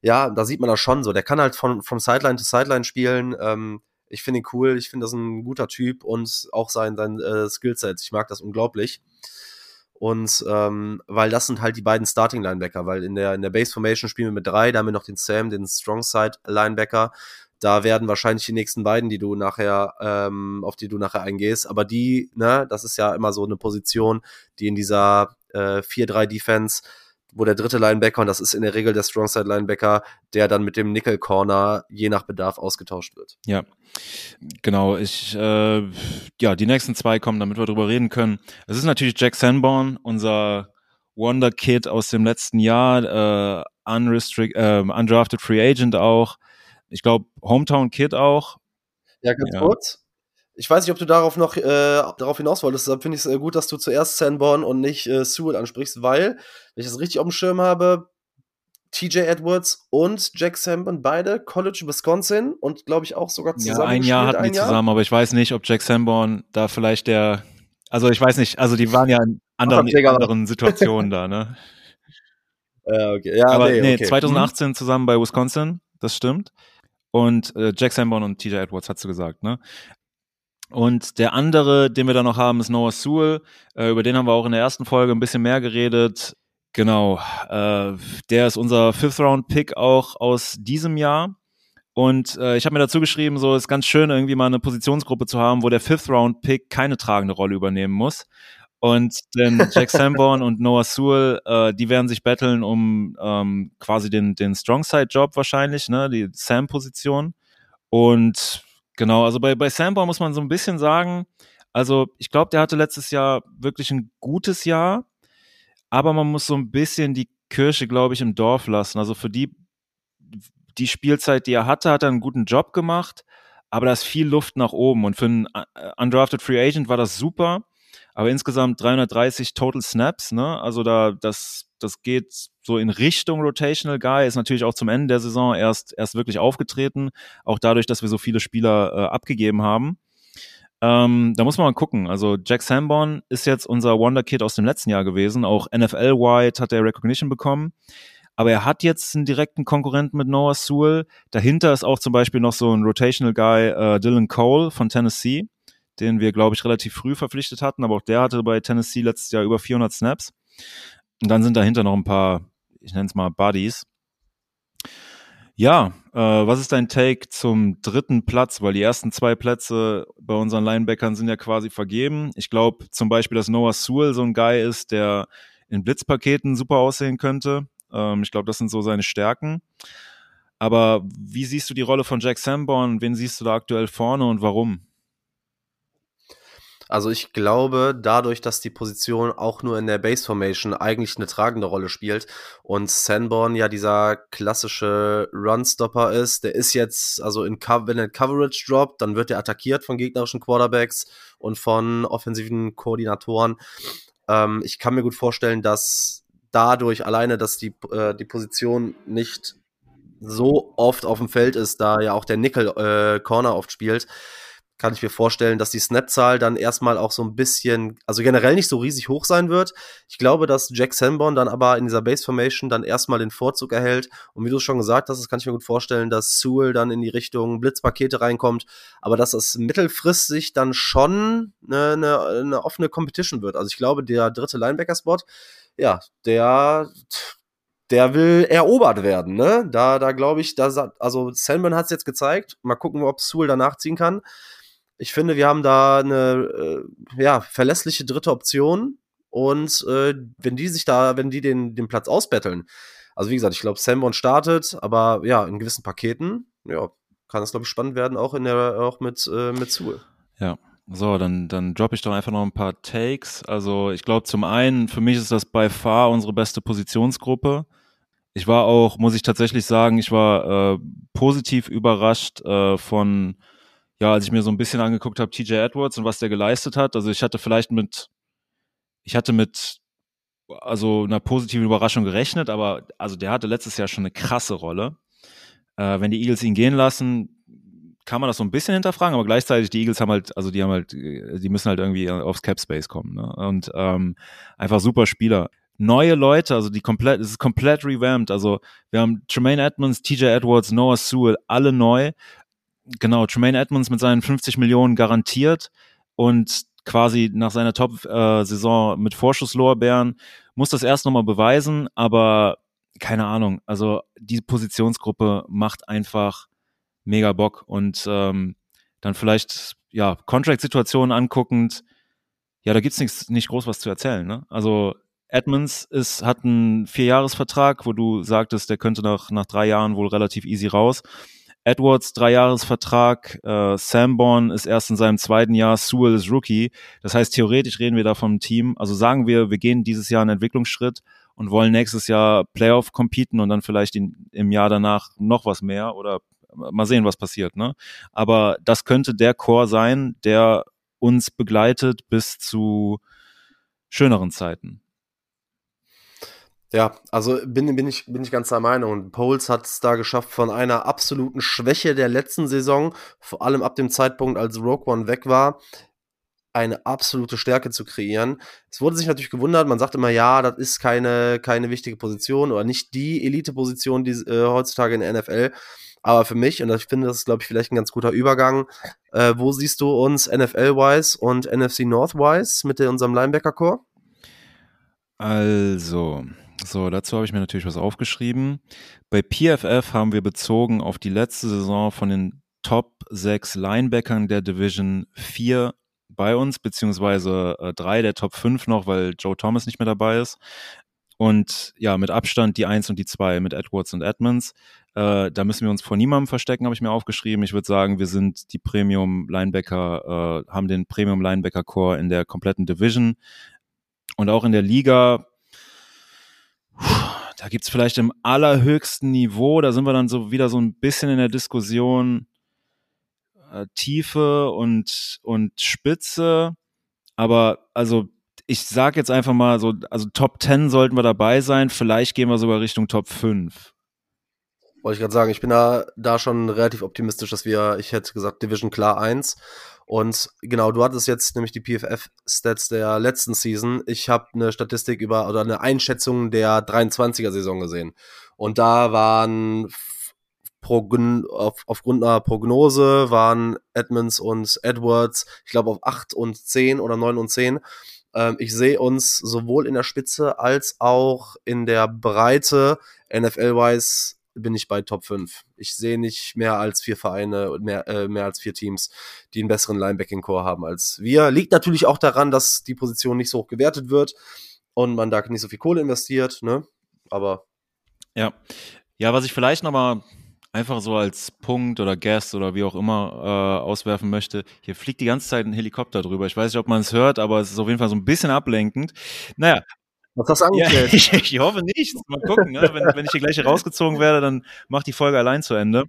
ja, da sieht man das schon so. Der kann halt von, vom Sideline to Sideline spielen. Ähm, ich finde ihn cool, ich finde das ein guter Typ und auch sein, sein äh, Skillset. Ich mag das unglaublich. Und ähm, weil das sind halt die beiden Starting Linebacker, weil in der, in der Base Formation spielen wir mit drei, da haben wir noch den Sam, den Strong Side Linebacker. Da werden wahrscheinlich die nächsten beiden, die du nachher, ähm, auf die du nachher eingehst. Aber die, ne, das ist ja immer so eine Position, die in dieser äh, 4-3 Defense wo der dritte Linebacker, und das ist in der Regel der Strongside Linebacker, der dann mit dem Nickel Corner je nach Bedarf ausgetauscht wird. Ja, genau. Ich, äh, ja, die nächsten zwei kommen, damit wir drüber reden können. Es ist natürlich Jack Sanborn, unser Wonder Kid aus dem letzten Jahr, äh, unrestrict, äh, undrafted Free Agent auch. Ich glaube, Hometown Kid auch. Ja, ganz ja. kurz ich weiß nicht, ob du darauf noch äh, darauf hinaus wolltest. Deshalb finde ich es äh, gut, dass du zuerst Sanborn und nicht äh, Sewell ansprichst, weil, wenn ich das richtig auf dem Schirm habe, TJ Edwards und Jack Sanborn beide College Wisconsin und glaube ich auch sogar zusammen. Ja, ein Jahr hatten die Jahr. zusammen, aber ich weiß nicht, ob Jack Sanborn da vielleicht der, also ich weiß nicht, also die waren ja in anderen, in anderen Situationen da, ne? Ja, okay. Ja, aber nee, nee okay. 2018 mhm. zusammen bei Wisconsin, das stimmt. Und äh, Jack Sanborn und TJ Edwards, hast du gesagt, ne? Und der andere, den wir da noch haben, ist Noah Sewell. Äh, über den haben wir auch in der ersten Folge ein bisschen mehr geredet. Genau, äh, der ist unser Fifth-Round-Pick auch aus diesem Jahr. Und äh, ich habe mir dazu geschrieben, so ist ganz schön, irgendwie mal eine Positionsgruppe zu haben, wo der Fifth-Round-Pick keine tragende Rolle übernehmen muss. Und denn Jack Sanborn und Noah Sewell, äh, die werden sich betteln um ähm, quasi den, den Strongside-Job wahrscheinlich, ne, die Sam-Position. Und Genau, also bei, bei Samba muss man so ein bisschen sagen, also ich glaube, der hatte letztes Jahr wirklich ein gutes Jahr, aber man muss so ein bisschen die Kirche, glaube ich, im Dorf lassen. Also für die, die Spielzeit, die er hatte, hat er einen guten Job gemacht, aber da ist viel Luft nach oben. Und für einen äh, Undrafted Free Agent war das super, aber insgesamt 330 Total Snaps, ne? Also da, das, das geht so in Richtung Rotational Guy, ist natürlich auch zum Ende der Saison erst, erst wirklich aufgetreten, auch dadurch, dass wir so viele Spieler äh, abgegeben haben. Ähm, da muss man mal gucken. Also Jack Sanborn ist jetzt unser Wonder Kid aus dem letzten Jahr gewesen. Auch NFL-wide hat er Recognition bekommen. Aber er hat jetzt einen direkten Konkurrenten mit Noah Sewell. Dahinter ist auch zum Beispiel noch so ein Rotational Guy, äh, Dylan Cole von Tennessee, den wir, glaube ich, relativ früh verpflichtet hatten. Aber auch der hatte bei Tennessee letztes Jahr über 400 Snaps. Und dann sind dahinter noch ein paar, ich nenne es mal Buddies. Ja, äh, was ist dein Take zum dritten Platz? Weil die ersten zwei Plätze bei unseren Linebackern sind ja quasi vergeben. Ich glaube zum Beispiel, dass Noah Sewell so ein Guy ist, der in Blitzpaketen super aussehen könnte. Ähm, ich glaube, das sind so seine Stärken. Aber wie siehst du die Rolle von Jack Sanborn? Wen siehst du da aktuell vorne und warum? Also ich glaube, dadurch, dass die Position auch nur in der Base Formation eigentlich eine tragende Rolle spielt und Sanborn ja dieser klassische Runstopper ist, der ist jetzt, also in wenn er Coverage droppt, dann wird er attackiert von gegnerischen Quarterbacks und von offensiven Koordinatoren. Ähm, ich kann mir gut vorstellen, dass dadurch alleine, dass die, äh, die Position nicht so oft auf dem Feld ist, da ja auch der Nickel äh, Corner oft spielt, kann ich mir vorstellen, dass die Snap-Zahl dann erstmal auch so ein bisschen, also generell nicht so riesig hoch sein wird. Ich glaube, dass Jack Sanborn dann aber in dieser Base Formation dann erstmal den Vorzug erhält. Und wie du schon gesagt hast, das kann ich mir gut vorstellen, dass Sewell dann in die Richtung Blitzpakete reinkommt, aber dass es mittelfristig dann schon eine, eine, eine offene Competition wird. Also ich glaube, der dritte Linebacker-Spot, ja, der der will erobert werden, ne? Da, da glaube ich, da, also Sandman hat es jetzt gezeigt. Mal gucken, ob Sewell danach ziehen kann. Ich finde, wir haben da eine äh, ja, verlässliche dritte Option. Und äh, wenn die sich da, wenn die den, den Platz ausbetteln, also wie gesagt, ich glaube, Sambon startet, aber ja, in gewissen Paketen, ja, kann es, glaube ich, spannend werden, auch in der, auch mit, äh, mit Sewell. Ja, so, dann, dann droppe ich doch einfach noch ein paar Takes. Also ich glaube zum einen, für mich ist das bei far unsere beste Positionsgruppe. Ich war auch, muss ich tatsächlich sagen, ich war äh, positiv überrascht äh, von ja, als ich mir so ein bisschen angeguckt habe, TJ Edwards und was der geleistet hat, also ich hatte vielleicht mit, ich hatte mit also einer positiven Überraschung gerechnet, aber also der hatte letztes Jahr schon eine krasse Rolle. Äh, wenn die Eagles ihn gehen lassen, kann man das so ein bisschen hinterfragen, aber gleichzeitig die Eagles haben halt, also die haben halt, die müssen halt irgendwie aufs Cap Space kommen ne? und ähm, einfach super Spieler. Neue Leute, also die komplett, es ist komplett revamped. Also wir haben Tremaine Edmonds, TJ Edwards, Noah Sewell, alle neu genau, Tremaine Edmonds mit seinen 50 Millionen garantiert und quasi nach seiner Top-Saison mit Vorschusslorbeeren muss das erst nochmal beweisen, aber keine Ahnung, also die Positionsgruppe macht einfach mega Bock und ähm, dann vielleicht, ja, Contract-Situationen anguckend, ja, da gibt's nichts, nicht groß was zu erzählen, ne? Also Edmonds ist, hat einen Vierjahresvertrag, wo du sagtest, der könnte nach, nach drei Jahren wohl relativ easy raus. Edwards Dreijahresvertrag, äh, Samborn ist erst in seinem zweiten Jahr, Sewell ist Rookie. Das heißt, theoretisch reden wir da vom Team. Also sagen wir, wir gehen dieses Jahr einen Entwicklungsschritt und wollen nächstes Jahr Playoff competen und dann vielleicht in, im Jahr danach noch was mehr oder mal sehen, was passiert. Ne? Aber das könnte der Chor sein, der uns begleitet bis zu schöneren Zeiten. Ja, also bin, bin, ich, bin ich ganz der Meinung. Und Poles hat es da geschafft, von einer absoluten Schwäche der letzten Saison, vor allem ab dem Zeitpunkt, als Rogue One weg war, eine absolute Stärke zu kreieren. Es wurde sich natürlich gewundert, man sagt immer, ja, das ist keine, keine wichtige Position oder nicht die Elite-Position die, äh, heutzutage in der NFL. Aber für mich, und ich finde, das ist, glaube ich, vielleicht ein ganz guter Übergang, äh, wo siehst du uns NFL-wise und NFC North-wise mit unserem Linebacker-Core? Also, so, dazu habe ich mir natürlich was aufgeschrieben. Bei PFF haben wir bezogen auf die letzte Saison von den Top 6 Linebackern der Division 4 bei uns, beziehungsweise äh, drei der Top 5 noch, weil Joe Thomas nicht mehr dabei ist. Und ja, mit Abstand die 1 und die 2 mit Edwards und Edmonds. Äh, da müssen wir uns vor niemandem verstecken, habe ich mir aufgeschrieben. Ich würde sagen, wir sind die Premium Linebacker, äh, haben den Premium Linebacker Core in der kompletten Division. Und auch in der Liga da gibt's vielleicht im allerhöchsten Niveau, da sind wir dann so wieder so ein bisschen in der Diskussion äh, Tiefe und, und Spitze. Aber also ich sag jetzt einfach mal so, also Top 10 sollten wir dabei sein, vielleicht gehen wir sogar Richtung Top 5. Wollte ich gerade sagen, ich bin da, da schon relativ optimistisch, dass wir, ich hätte gesagt, Division klar 1 und genau, du hattest jetzt nämlich die PFF-Stats der letzten Season. Ich habe eine Statistik über oder eine Einschätzung der 23er-Saison gesehen. Und da waren Progn auf, aufgrund einer Prognose waren Edmonds und Edwards, ich glaube, auf 8 und 10 oder 9 und 10. Ähm, ich sehe uns sowohl in der Spitze als auch in der Breite NFL-wise bin ich bei Top 5. Ich sehe nicht mehr als vier Vereine und mehr, äh, mehr als vier Teams, die einen besseren Linebacking-Core haben als wir. Liegt natürlich auch daran, dass die Position nicht so hoch gewertet wird und man da nicht so viel Kohle investiert, ne? Aber. Ja. Ja, was ich vielleicht nochmal einfach so als Punkt oder Guest oder wie auch immer äh, auswerfen möchte, hier fliegt die ganze Zeit ein Helikopter drüber. Ich weiß nicht, ob man es hört, aber es ist auf jeden Fall so ein bisschen ablenkend. Naja. Was hast du angestellt? Ja, ich, ich, hoffe nicht. Mal gucken. Ne? Wenn, wenn ich hier gleich rausgezogen werde, dann macht die Folge allein zu Ende.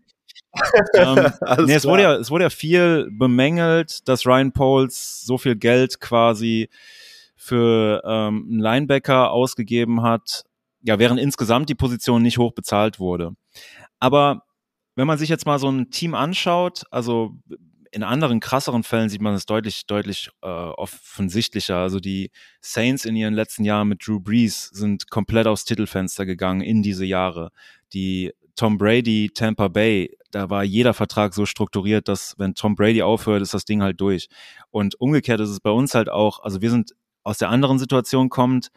ähm, nee, es wurde, ja, es wurde ja viel bemängelt, dass Ryan Poles so viel Geld quasi für ähm, einen Linebacker ausgegeben hat, ja, während insgesamt die Position nicht hoch bezahlt wurde. Aber wenn man sich jetzt mal so ein Team anschaut, also in anderen krasseren Fällen sieht man es deutlich, deutlich äh, offensichtlicher. Also die Saints in ihren letzten Jahren mit Drew Brees sind komplett aufs Titelfenster gegangen in diese Jahre. Die Tom Brady, Tampa Bay, da war jeder Vertrag so strukturiert, dass wenn Tom Brady aufhört, ist das Ding halt durch. Und umgekehrt ist es bei uns halt auch, also wir sind aus der anderen Situation kommt,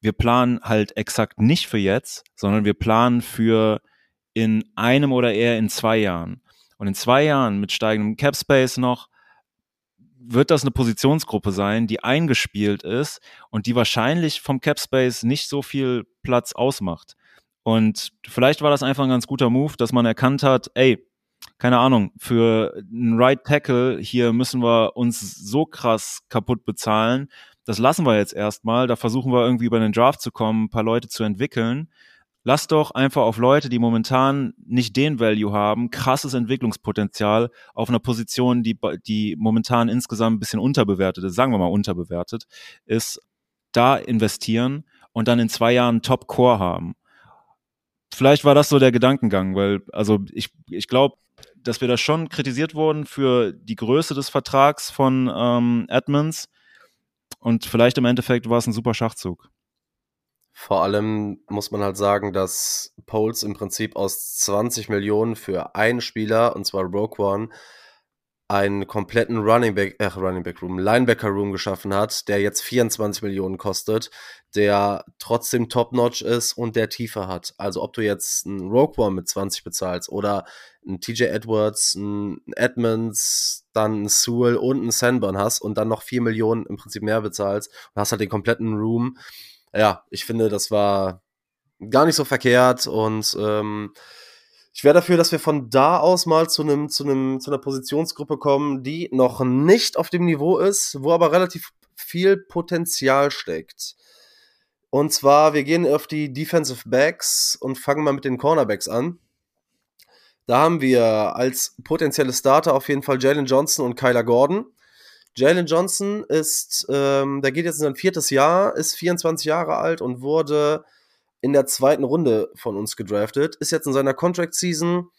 wir planen halt exakt nicht für jetzt, sondern wir planen für in einem oder eher in zwei Jahren. Und in zwei Jahren mit steigendem Cap Space noch wird das eine Positionsgruppe sein, die eingespielt ist und die wahrscheinlich vom Cap Space nicht so viel Platz ausmacht. Und vielleicht war das einfach ein ganz guter Move, dass man erkannt hat, ey, keine Ahnung, für einen Right Tackle hier müssen wir uns so krass kaputt bezahlen. Das lassen wir jetzt erstmal. Da versuchen wir irgendwie über den Draft zu kommen, ein paar Leute zu entwickeln lass doch einfach auf Leute, die momentan nicht den Value haben, krasses Entwicklungspotenzial auf einer Position, die, die momentan insgesamt ein bisschen unterbewertet ist, sagen wir mal unterbewertet, ist, da investieren und dann in zwei Jahren Top-Core haben. Vielleicht war das so der Gedankengang, weil, also ich, ich glaube, dass wir da schon kritisiert wurden für die Größe des Vertrags von ähm, Edmonds und vielleicht im Endeffekt war es ein super Schachzug. Vor allem muss man halt sagen, dass Poles im Prinzip aus 20 Millionen für einen Spieler, und zwar Rogue One, einen kompletten Running Back, äh, Running Back Room, Linebacker Room geschaffen hat, der jetzt 24 Millionen kostet, der trotzdem top-notch ist und der Tiefe hat. Also ob du jetzt einen Rogue One mit 20 bezahlst oder einen TJ Edwards, einen Edmonds, dann einen Sewell und einen Sanborn hast und dann noch 4 Millionen im Prinzip mehr bezahlst und hast halt den kompletten Room, ja, ich finde, das war gar nicht so verkehrt und ähm, ich wäre dafür, dass wir von da aus mal zu einem zu einem zu einer Positionsgruppe kommen, die noch nicht auf dem Niveau ist, wo aber relativ viel Potenzial steckt. Und zwar, wir gehen auf die Defensive Backs und fangen mal mit den Cornerbacks an. Da haben wir als potenzielle Starter auf jeden Fall Jalen Johnson und Kyler Gordon. Jalen Johnson ist, ähm, der geht jetzt in sein viertes Jahr, ist 24 Jahre alt und wurde in der zweiten Runde von uns gedraftet, ist jetzt in seiner Contract Season,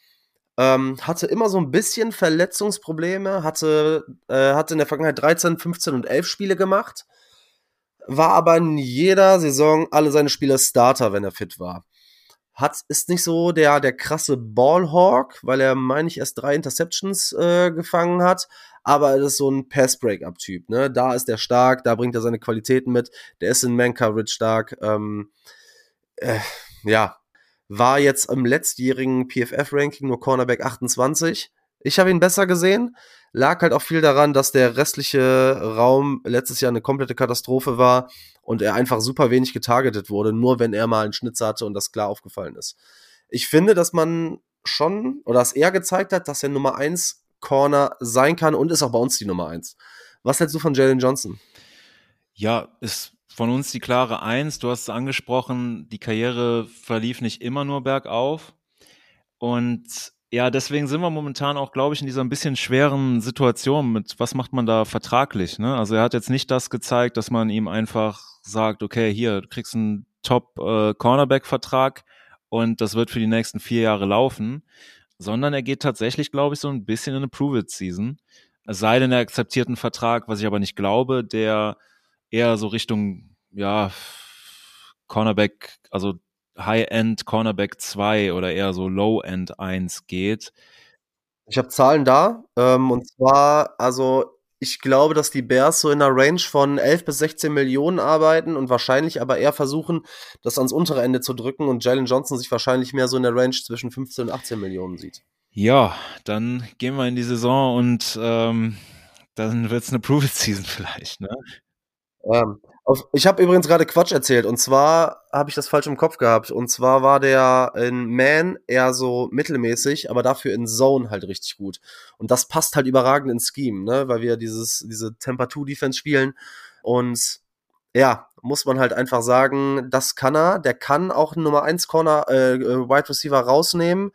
ähm, hatte immer so ein bisschen Verletzungsprobleme, hatte, äh, hatte in der Vergangenheit 13, 15 und 11 Spiele gemacht, war aber in jeder Saison alle seine Spieler Starter, wenn er fit war. Hat, ist nicht so der, der krasse Ballhawk, weil er, meine ich, erst drei Interceptions äh, gefangen hat, aber er ist so ein Pass-Break-Up-Typ. Ne? Da ist er stark, da bringt er seine Qualitäten mit. Der ist in Man-Coverage stark. Ähm, äh, ja, war jetzt im letztjährigen PFF-Ranking nur Cornerback 28. Ich habe ihn besser gesehen. Lag halt auch viel daran, dass der restliche Raum letztes Jahr eine komplette Katastrophe war und er einfach super wenig getargetet wurde, nur wenn er mal einen Schnitzer hatte und das klar aufgefallen ist. Ich finde, dass man schon, oder dass er gezeigt hat, dass er Nummer 1 Corner sein kann und ist auch bei uns die Nummer 1. Was hältst du von Jalen Johnson? Ja, ist von uns die klare Eins. Du hast es angesprochen, die Karriere verlief nicht immer nur bergauf. Und ja, deswegen sind wir momentan auch, glaube ich, in dieser ein bisschen schweren Situation mit, was macht man da vertraglich? Ne? Also er hat jetzt nicht das gezeigt, dass man ihm einfach sagt, okay, hier, du kriegst einen Top-Cornerback-Vertrag äh, und das wird für die nächsten vier Jahre laufen, sondern er geht tatsächlich, glaube ich, so ein bisschen in eine Prove-It-Season. Es sei denn, er akzeptiert einen Vertrag, was ich aber nicht glaube, der eher so Richtung, ja, Cornerback, also High-End Cornerback 2 oder eher so Low-End 1 geht. Ich habe Zahlen da. Ähm, und zwar, also ich glaube, dass die Bears so in einer Range von 11 bis 16 Millionen arbeiten und wahrscheinlich aber eher versuchen, das ans untere Ende zu drücken und Jalen Johnson sich wahrscheinlich mehr so in der Range zwischen 15 und 18 Millionen sieht. Ja, dann gehen wir in die Saison und ähm, dann wird es eine Prove-It-Season vielleicht, ne? Ähm, auf, ich habe übrigens gerade Quatsch erzählt. Und zwar habe ich das falsch im Kopf gehabt. Und zwar war der in Man eher so mittelmäßig, aber dafür in Zone halt richtig gut. Und das passt halt überragend ins Scheme, ne, weil wir dieses diese Temperatur Defense spielen. Und ja, muss man halt einfach sagen, das kann er, der kann auch Nummer 1 Corner äh, äh, Wide Receiver rausnehmen,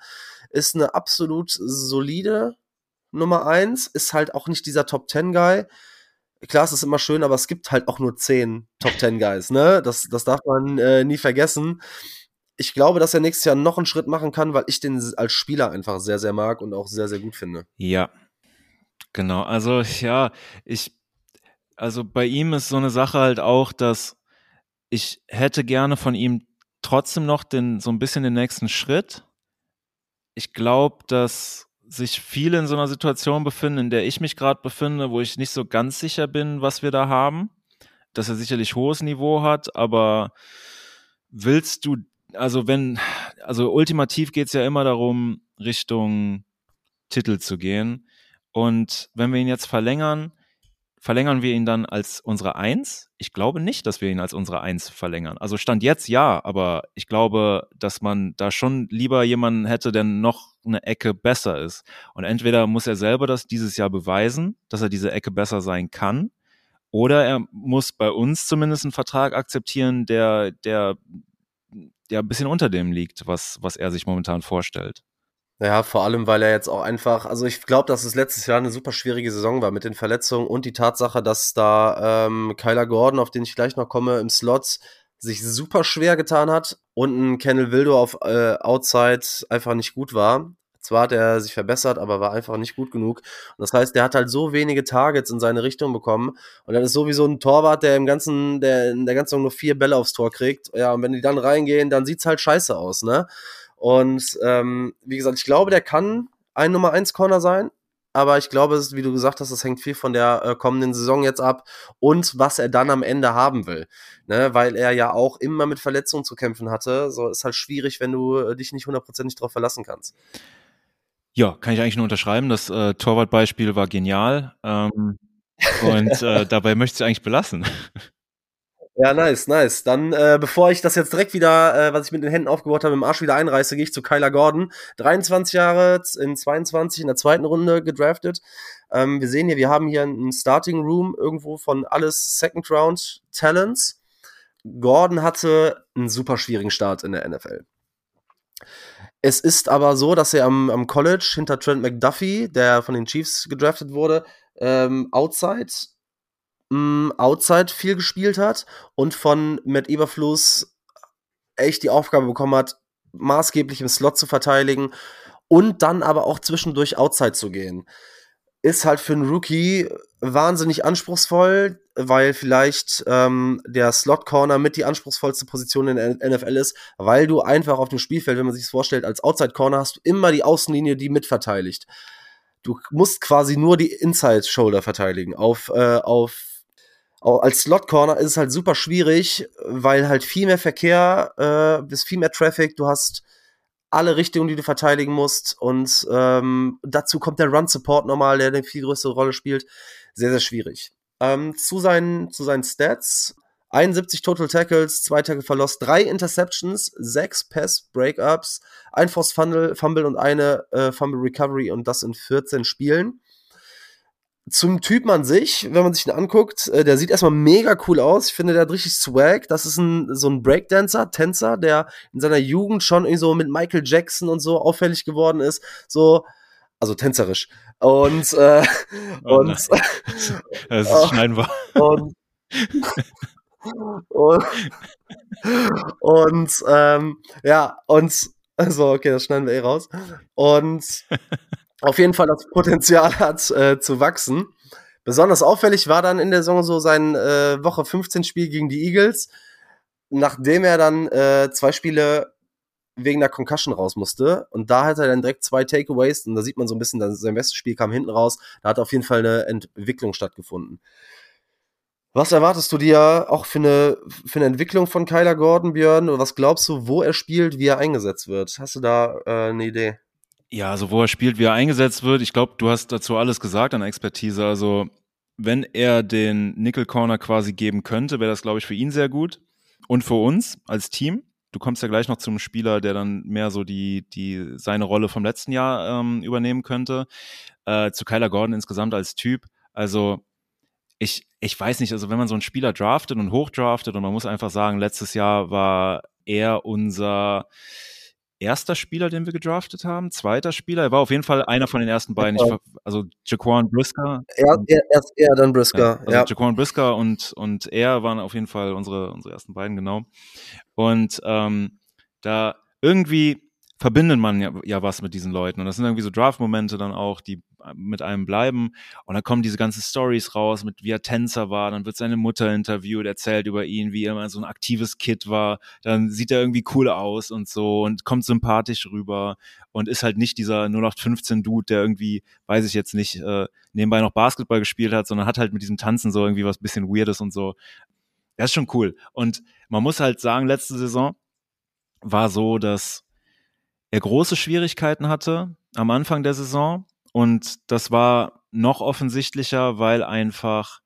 ist eine absolut solide Nummer 1, ist halt auch nicht dieser Top 10 Guy klar, es ist immer schön, aber es gibt halt auch nur zehn Top Ten Guys, ne? Das, das darf man äh, nie vergessen. Ich glaube, dass er nächstes Jahr noch einen Schritt machen kann, weil ich den als Spieler einfach sehr, sehr mag und auch sehr, sehr gut finde. Ja, genau. Also, ja, ich, also bei ihm ist so eine Sache halt auch, dass ich hätte gerne von ihm trotzdem noch den, so ein bisschen den nächsten Schritt. Ich glaube, dass sich viele in so einer Situation befinden, in der ich mich gerade befinde, wo ich nicht so ganz sicher bin, was wir da haben. Dass er sicherlich hohes Niveau hat, aber willst du, also wenn, also ultimativ geht es ja immer darum, Richtung Titel zu gehen. Und wenn wir ihn jetzt verlängern, verlängern wir ihn dann als unsere Eins? Ich glaube nicht, dass wir ihn als unsere Eins verlängern. Also Stand jetzt ja, aber ich glaube, dass man da schon lieber jemanden hätte, der noch eine Ecke besser ist. Und entweder muss er selber das dieses Jahr beweisen, dass er diese Ecke besser sein kann, oder er muss bei uns zumindest einen Vertrag akzeptieren, der, der, der ein bisschen unter dem liegt, was, was er sich momentan vorstellt. Ja, vor allem, weil er jetzt auch einfach, also ich glaube, dass es letztes Jahr eine super schwierige Saison war mit den Verletzungen und die Tatsache, dass da ähm, Kyler Gordon, auf den ich gleich noch komme, im Slot sich super schwer getan hat und ein Kennel Wildo auf äh, Outside einfach nicht gut war. Zwar hat er sich verbessert, aber war einfach nicht gut genug. Und das heißt, der hat halt so wenige Targets in seine Richtung bekommen. Und dann ist sowieso ein Torwart, der im ganzen, der in der ganzen Saison nur vier Bälle aufs Tor kriegt. Ja, und wenn die dann reingehen, dann sieht's halt scheiße aus, ne? Und ähm, wie gesagt, ich glaube, der kann ein Nummer 1 Corner sein. Aber ich glaube, wie du gesagt hast, das hängt viel von der äh, kommenden Saison jetzt ab und was er dann am Ende haben will. Ne? Weil er ja auch immer mit Verletzungen zu kämpfen hatte. So ist halt schwierig, wenn du äh, dich nicht hundertprozentig darauf verlassen kannst. Ja, kann ich eigentlich nur unterschreiben. Das äh, Torwartbeispiel war genial. Ähm, und äh, dabei möchte ich es eigentlich belassen. Ja, nice, nice. Dann, äh, bevor ich das jetzt direkt wieder, äh, was ich mit den Händen aufgebaut habe, im Arsch wieder einreiße, gehe ich zu Kyler Gordon. 23 Jahre, in 22 in der zweiten Runde gedraftet. Ähm, wir sehen hier, wir haben hier einen Starting Room irgendwo von alles Second Round Talents. Gordon hatte einen super schwierigen Start in der NFL. Es ist aber so, dass er am, am College hinter Trent McDuffie, der von den Chiefs gedraftet wurde, ähm, outside mh, Outside viel gespielt hat und von Matt Eberfluss echt die Aufgabe bekommen hat, maßgeblich im Slot zu verteidigen und dann aber auch zwischendurch Outside zu gehen. Ist halt für einen Rookie wahnsinnig anspruchsvoll, weil vielleicht ähm, der Slot Corner mit die anspruchsvollste Position in der NFL ist, weil du einfach auf dem Spielfeld, wenn man sich das vorstellt, als Outside Corner hast du immer die Außenlinie, die mitverteidigt. Du musst quasi nur die Inside Shoulder verteidigen auf äh, auf als Slot Corner ist es halt super schwierig, weil halt viel mehr Verkehr, äh, ist viel mehr Traffic, du hast alle Richtungen, die du verteidigen musst und ähm, dazu kommt der Run Support nochmal, der eine viel größere Rolle spielt. Sehr, sehr schwierig. Ähm, zu, seinen, zu seinen Stats. 71 Total Tackles, 2 Tackle Verlust, 3 Interceptions, 6 Pass Breakups, ein Force Fumble, Fumble und eine äh, Fumble Recovery und das in 14 Spielen zum Typen an sich, wenn man sich ihn anguckt, äh, der sieht erstmal mega cool aus. Ich finde, der hat richtig Swag. Das ist ein, so ein Breakdancer, Tänzer, der in seiner Jugend schon irgendwie so mit Michael Jackson und so auffällig geworden ist. So, also tänzerisch. Und, äh, oh und, das ist scheinbar. Und, und, und ähm, ja, und, also, okay, das schneiden wir eh raus. Und auf jeden Fall das Potenzial hat äh, zu wachsen. Besonders auffällig war dann in der Saison so sein äh, Woche 15 Spiel gegen die Eagles, nachdem er dann äh, zwei Spiele wegen der Concussion raus musste. Und da hat er dann direkt zwei Takeaways und da sieht man so ein bisschen, dass sein bestes Spiel kam hinten raus. Da hat auf jeden Fall eine Entwicklung stattgefunden. Was erwartest du dir auch für eine, für eine Entwicklung von Kyler Gordon, Björn? Oder was glaubst du, wo er spielt, wie er eingesetzt wird? Hast du da äh, eine Idee? Ja, also wo er spielt, wie er eingesetzt wird. Ich glaube, du hast dazu alles gesagt an Expertise. Also wenn er den Nickel Corner quasi geben könnte, wäre das, glaube ich, für ihn sehr gut. Und für uns als Team. Du kommst ja gleich noch zum Spieler, der dann mehr so die, die seine Rolle vom letzten Jahr ähm, übernehmen könnte. Äh, zu Kyler Gordon insgesamt als Typ. Also ich, ich weiß nicht, also wenn man so einen Spieler draftet und hochdraftet und man muss einfach sagen, letztes Jahr war er unser erster Spieler, den wir gedraftet haben, zweiter Spieler. Er war auf jeden Fall einer von den ersten beiden. Ich, also Jaquan Brisker. Er, er, erst er, dann Brisker. Ja, also ja. Jaquan Brisker und, und er waren auf jeden Fall unsere, unsere ersten beiden, genau. Und ähm, da irgendwie verbindet man ja, ja was mit diesen Leuten. Und das sind irgendwie so Draft-Momente dann auch, die mit einem bleiben. Und dann kommen diese ganzen Stories raus, mit wie er Tänzer war. Dann wird seine Mutter interviewt, erzählt über ihn, wie er mal so ein aktives Kid war. Dann sieht er irgendwie cool aus und so und kommt sympathisch rüber und ist halt nicht dieser 0815-Dude, der irgendwie, weiß ich jetzt nicht, äh, nebenbei noch Basketball gespielt hat, sondern hat halt mit diesem Tanzen so irgendwie was bisschen Weirdes und so. Das ist schon cool. Und man muss halt sagen, letzte Saison war so, dass er große Schwierigkeiten hatte am Anfang der Saison. Und das war noch offensichtlicher, weil einfach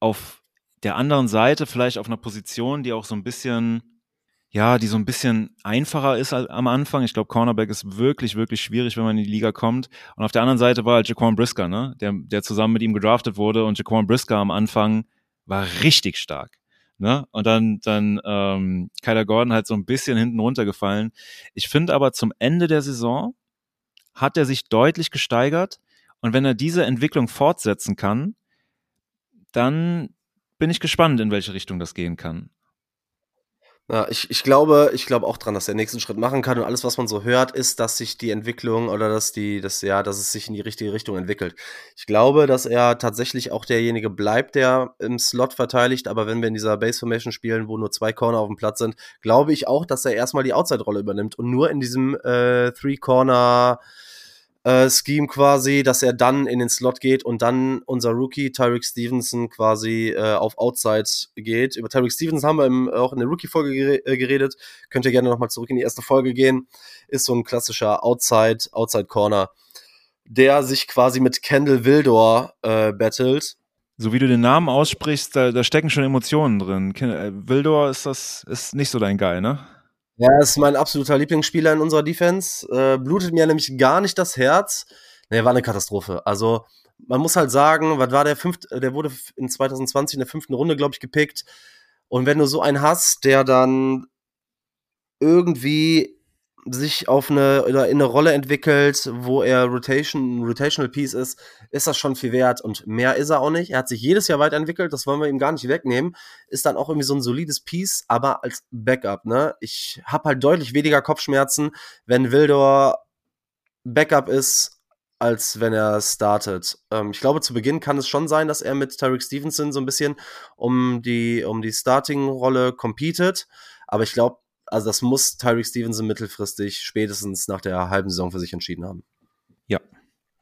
auf der anderen Seite, vielleicht auf einer Position, die auch so ein bisschen, ja, die so ein bisschen einfacher ist am Anfang. Ich glaube, Cornerback ist wirklich, wirklich schwierig, wenn man in die Liga kommt. Und auf der anderen Seite war halt Jaquan Brisker, ne, der, der zusammen mit ihm gedraftet wurde. Und Jaquan Brisker am Anfang war richtig stark. Ne? Und dann, dann ähm, Kyler Gordon halt so ein bisschen hinten runtergefallen. Ich finde aber zum Ende der Saison hat er sich deutlich gesteigert. Und wenn er diese Entwicklung fortsetzen kann, dann bin ich gespannt, in welche Richtung das gehen kann. Ja, ich, ich glaube, ich glaube auch dran, dass er den nächsten Schritt machen kann und alles, was man so hört, ist, dass sich die Entwicklung oder dass die, das, ja, dass es sich in die richtige Richtung entwickelt. Ich glaube, dass er tatsächlich auch derjenige bleibt, der im Slot verteidigt, aber wenn wir in dieser Base Formation spielen, wo nur zwei Corner auf dem Platz sind, glaube ich auch, dass er erstmal die Outside-Rolle übernimmt und nur in diesem äh, Three-Corner äh, Scheme quasi, dass er dann in den Slot geht und dann unser Rookie Tyreek Stevenson quasi äh, auf Outside geht. Über Tyreek Stevenson haben wir im, auch in der Rookie-Folge äh, geredet. Könnt ihr gerne nochmal zurück in die erste Folge gehen. Ist so ein klassischer Outside, Outside Corner, der sich quasi mit Kendall Wildor äh, battelt. So wie du den Namen aussprichst, da, da stecken schon Emotionen drin. Äh, Wildor ist das ist nicht so dein Geil, ne? Ja, ist mein absoluter Lieblingsspieler in unserer Defense. Äh, blutet mir nämlich gar nicht das Herz. Nee, war eine Katastrophe. Also, man muss halt sagen, was war der fünfte, der wurde in 2020 in der fünften Runde, glaube ich, gepickt. Und wenn du so einen hast, der dann irgendwie sich auf eine oder in eine Rolle entwickelt, wo er Rotation, Rotational Piece ist, ist das schon viel wert und mehr ist er auch nicht. Er hat sich jedes Jahr weiterentwickelt, das wollen wir ihm gar nicht wegnehmen. Ist dann auch irgendwie so ein solides Piece, aber als Backup, ne? Ich habe halt deutlich weniger Kopfschmerzen, wenn Wildor Backup ist, als wenn er startet. Ähm, ich glaube, zu Beginn kann es schon sein, dass er mit Tyreek Stevenson so ein bisschen um die, um die Starting-Rolle competet. Aber ich glaube, also das muss Tyreek Stevenson mittelfristig spätestens nach der halben Saison für sich entschieden haben. Ja.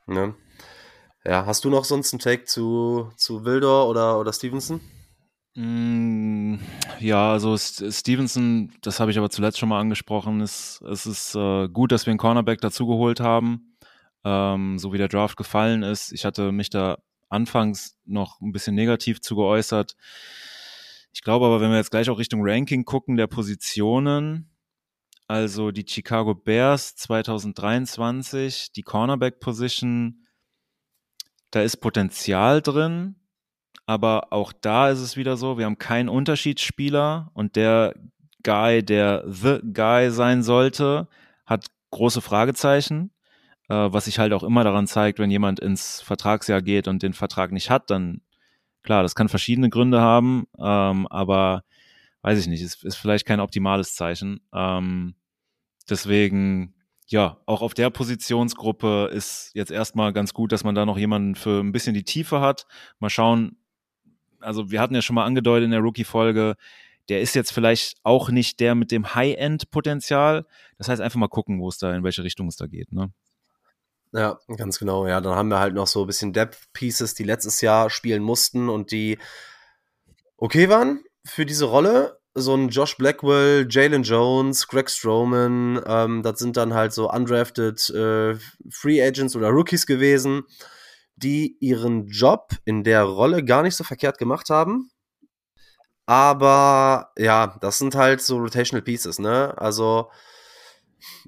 Ne? Ja, hast du noch sonst einen Take zu, zu Wildor oder, oder Stevenson? Mm, ja, also Stevenson, das habe ich aber zuletzt schon mal angesprochen, ist, es ist äh, gut, dass wir einen Cornerback dazugeholt haben, ähm, so wie der Draft gefallen ist. Ich hatte mich da anfangs noch ein bisschen negativ zu geäußert. Ich glaube aber, wenn wir jetzt gleich auch Richtung Ranking gucken der Positionen, also die Chicago Bears 2023, die Cornerback Position, da ist Potenzial drin, aber auch da ist es wieder so, wir haben keinen Unterschiedsspieler und der Guy, der The Guy sein sollte, hat große Fragezeichen, äh, was sich halt auch immer daran zeigt, wenn jemand ins Vertragsjahr geht und den Vertrag nicht hat, dann Klar, das kann verschiedene Gründe haben, ähm, aber weiß ich nicht, ist, ist vielleicht kein optimales Zeichen. Ähm, deswegen, ja, auch auf der Positionsgruppe ist jetzt erstmal ganz gut, dass man da noch jemanden für ein bisschen die Tiefe hat. Mal schauen, also wir hatten ja schon mal angedeutet in der Rookie-Folge, der ist jetzt vielleicht auch nicht der mit dem High-End-Potenzial. Das heißt, einfach mal gucken, wo es da, in welche Richtung es da geht. Ne? Ja, ganz genau. Ja, dann haben wir halt noch so ein bisschen Depth Pieces, die letztes Jahr spielen mussten und die okay waren für diese Rolle. So ein Josh Blackwell, Jalen Jones, Greg Strowman, ähm, das sind dann halt so undrafted äh, Free Agents oder Rookies gewesen, die ihren Job in der Rolle gar nicht so verkehrt gemacht haben. Aber ja, das sind halt so Rotational Pieces, ne? Also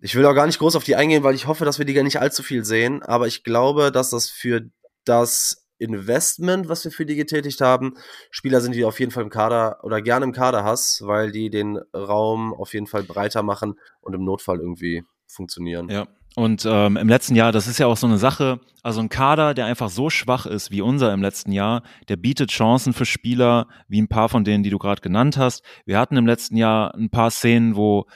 ich will auch gar nicht groß auf die eingehen, weil ich hoffe, dass wir die gar nicht allzu viel sehen. Aber ich glaube, dass das für das Investment, was wir für die getätigt haben, Spieler sind, die auf jeden Fall im Kader oder gerne im Kader hast, weil die den Raum auf jeden Fall breiter machen und im Notfall irgendwie funktionieren. Ja. Und ähm, im letzten Jahr, das ist ja auch so eine Sache, also ein Kader, der einfach so schwach ist wie unser im letzten Jahr, der bietet Chancen für Spieler, wie ein paar von denen, die du gerade genannt hast. Wir hatten im letzten Jahr ein paar Szenen, wo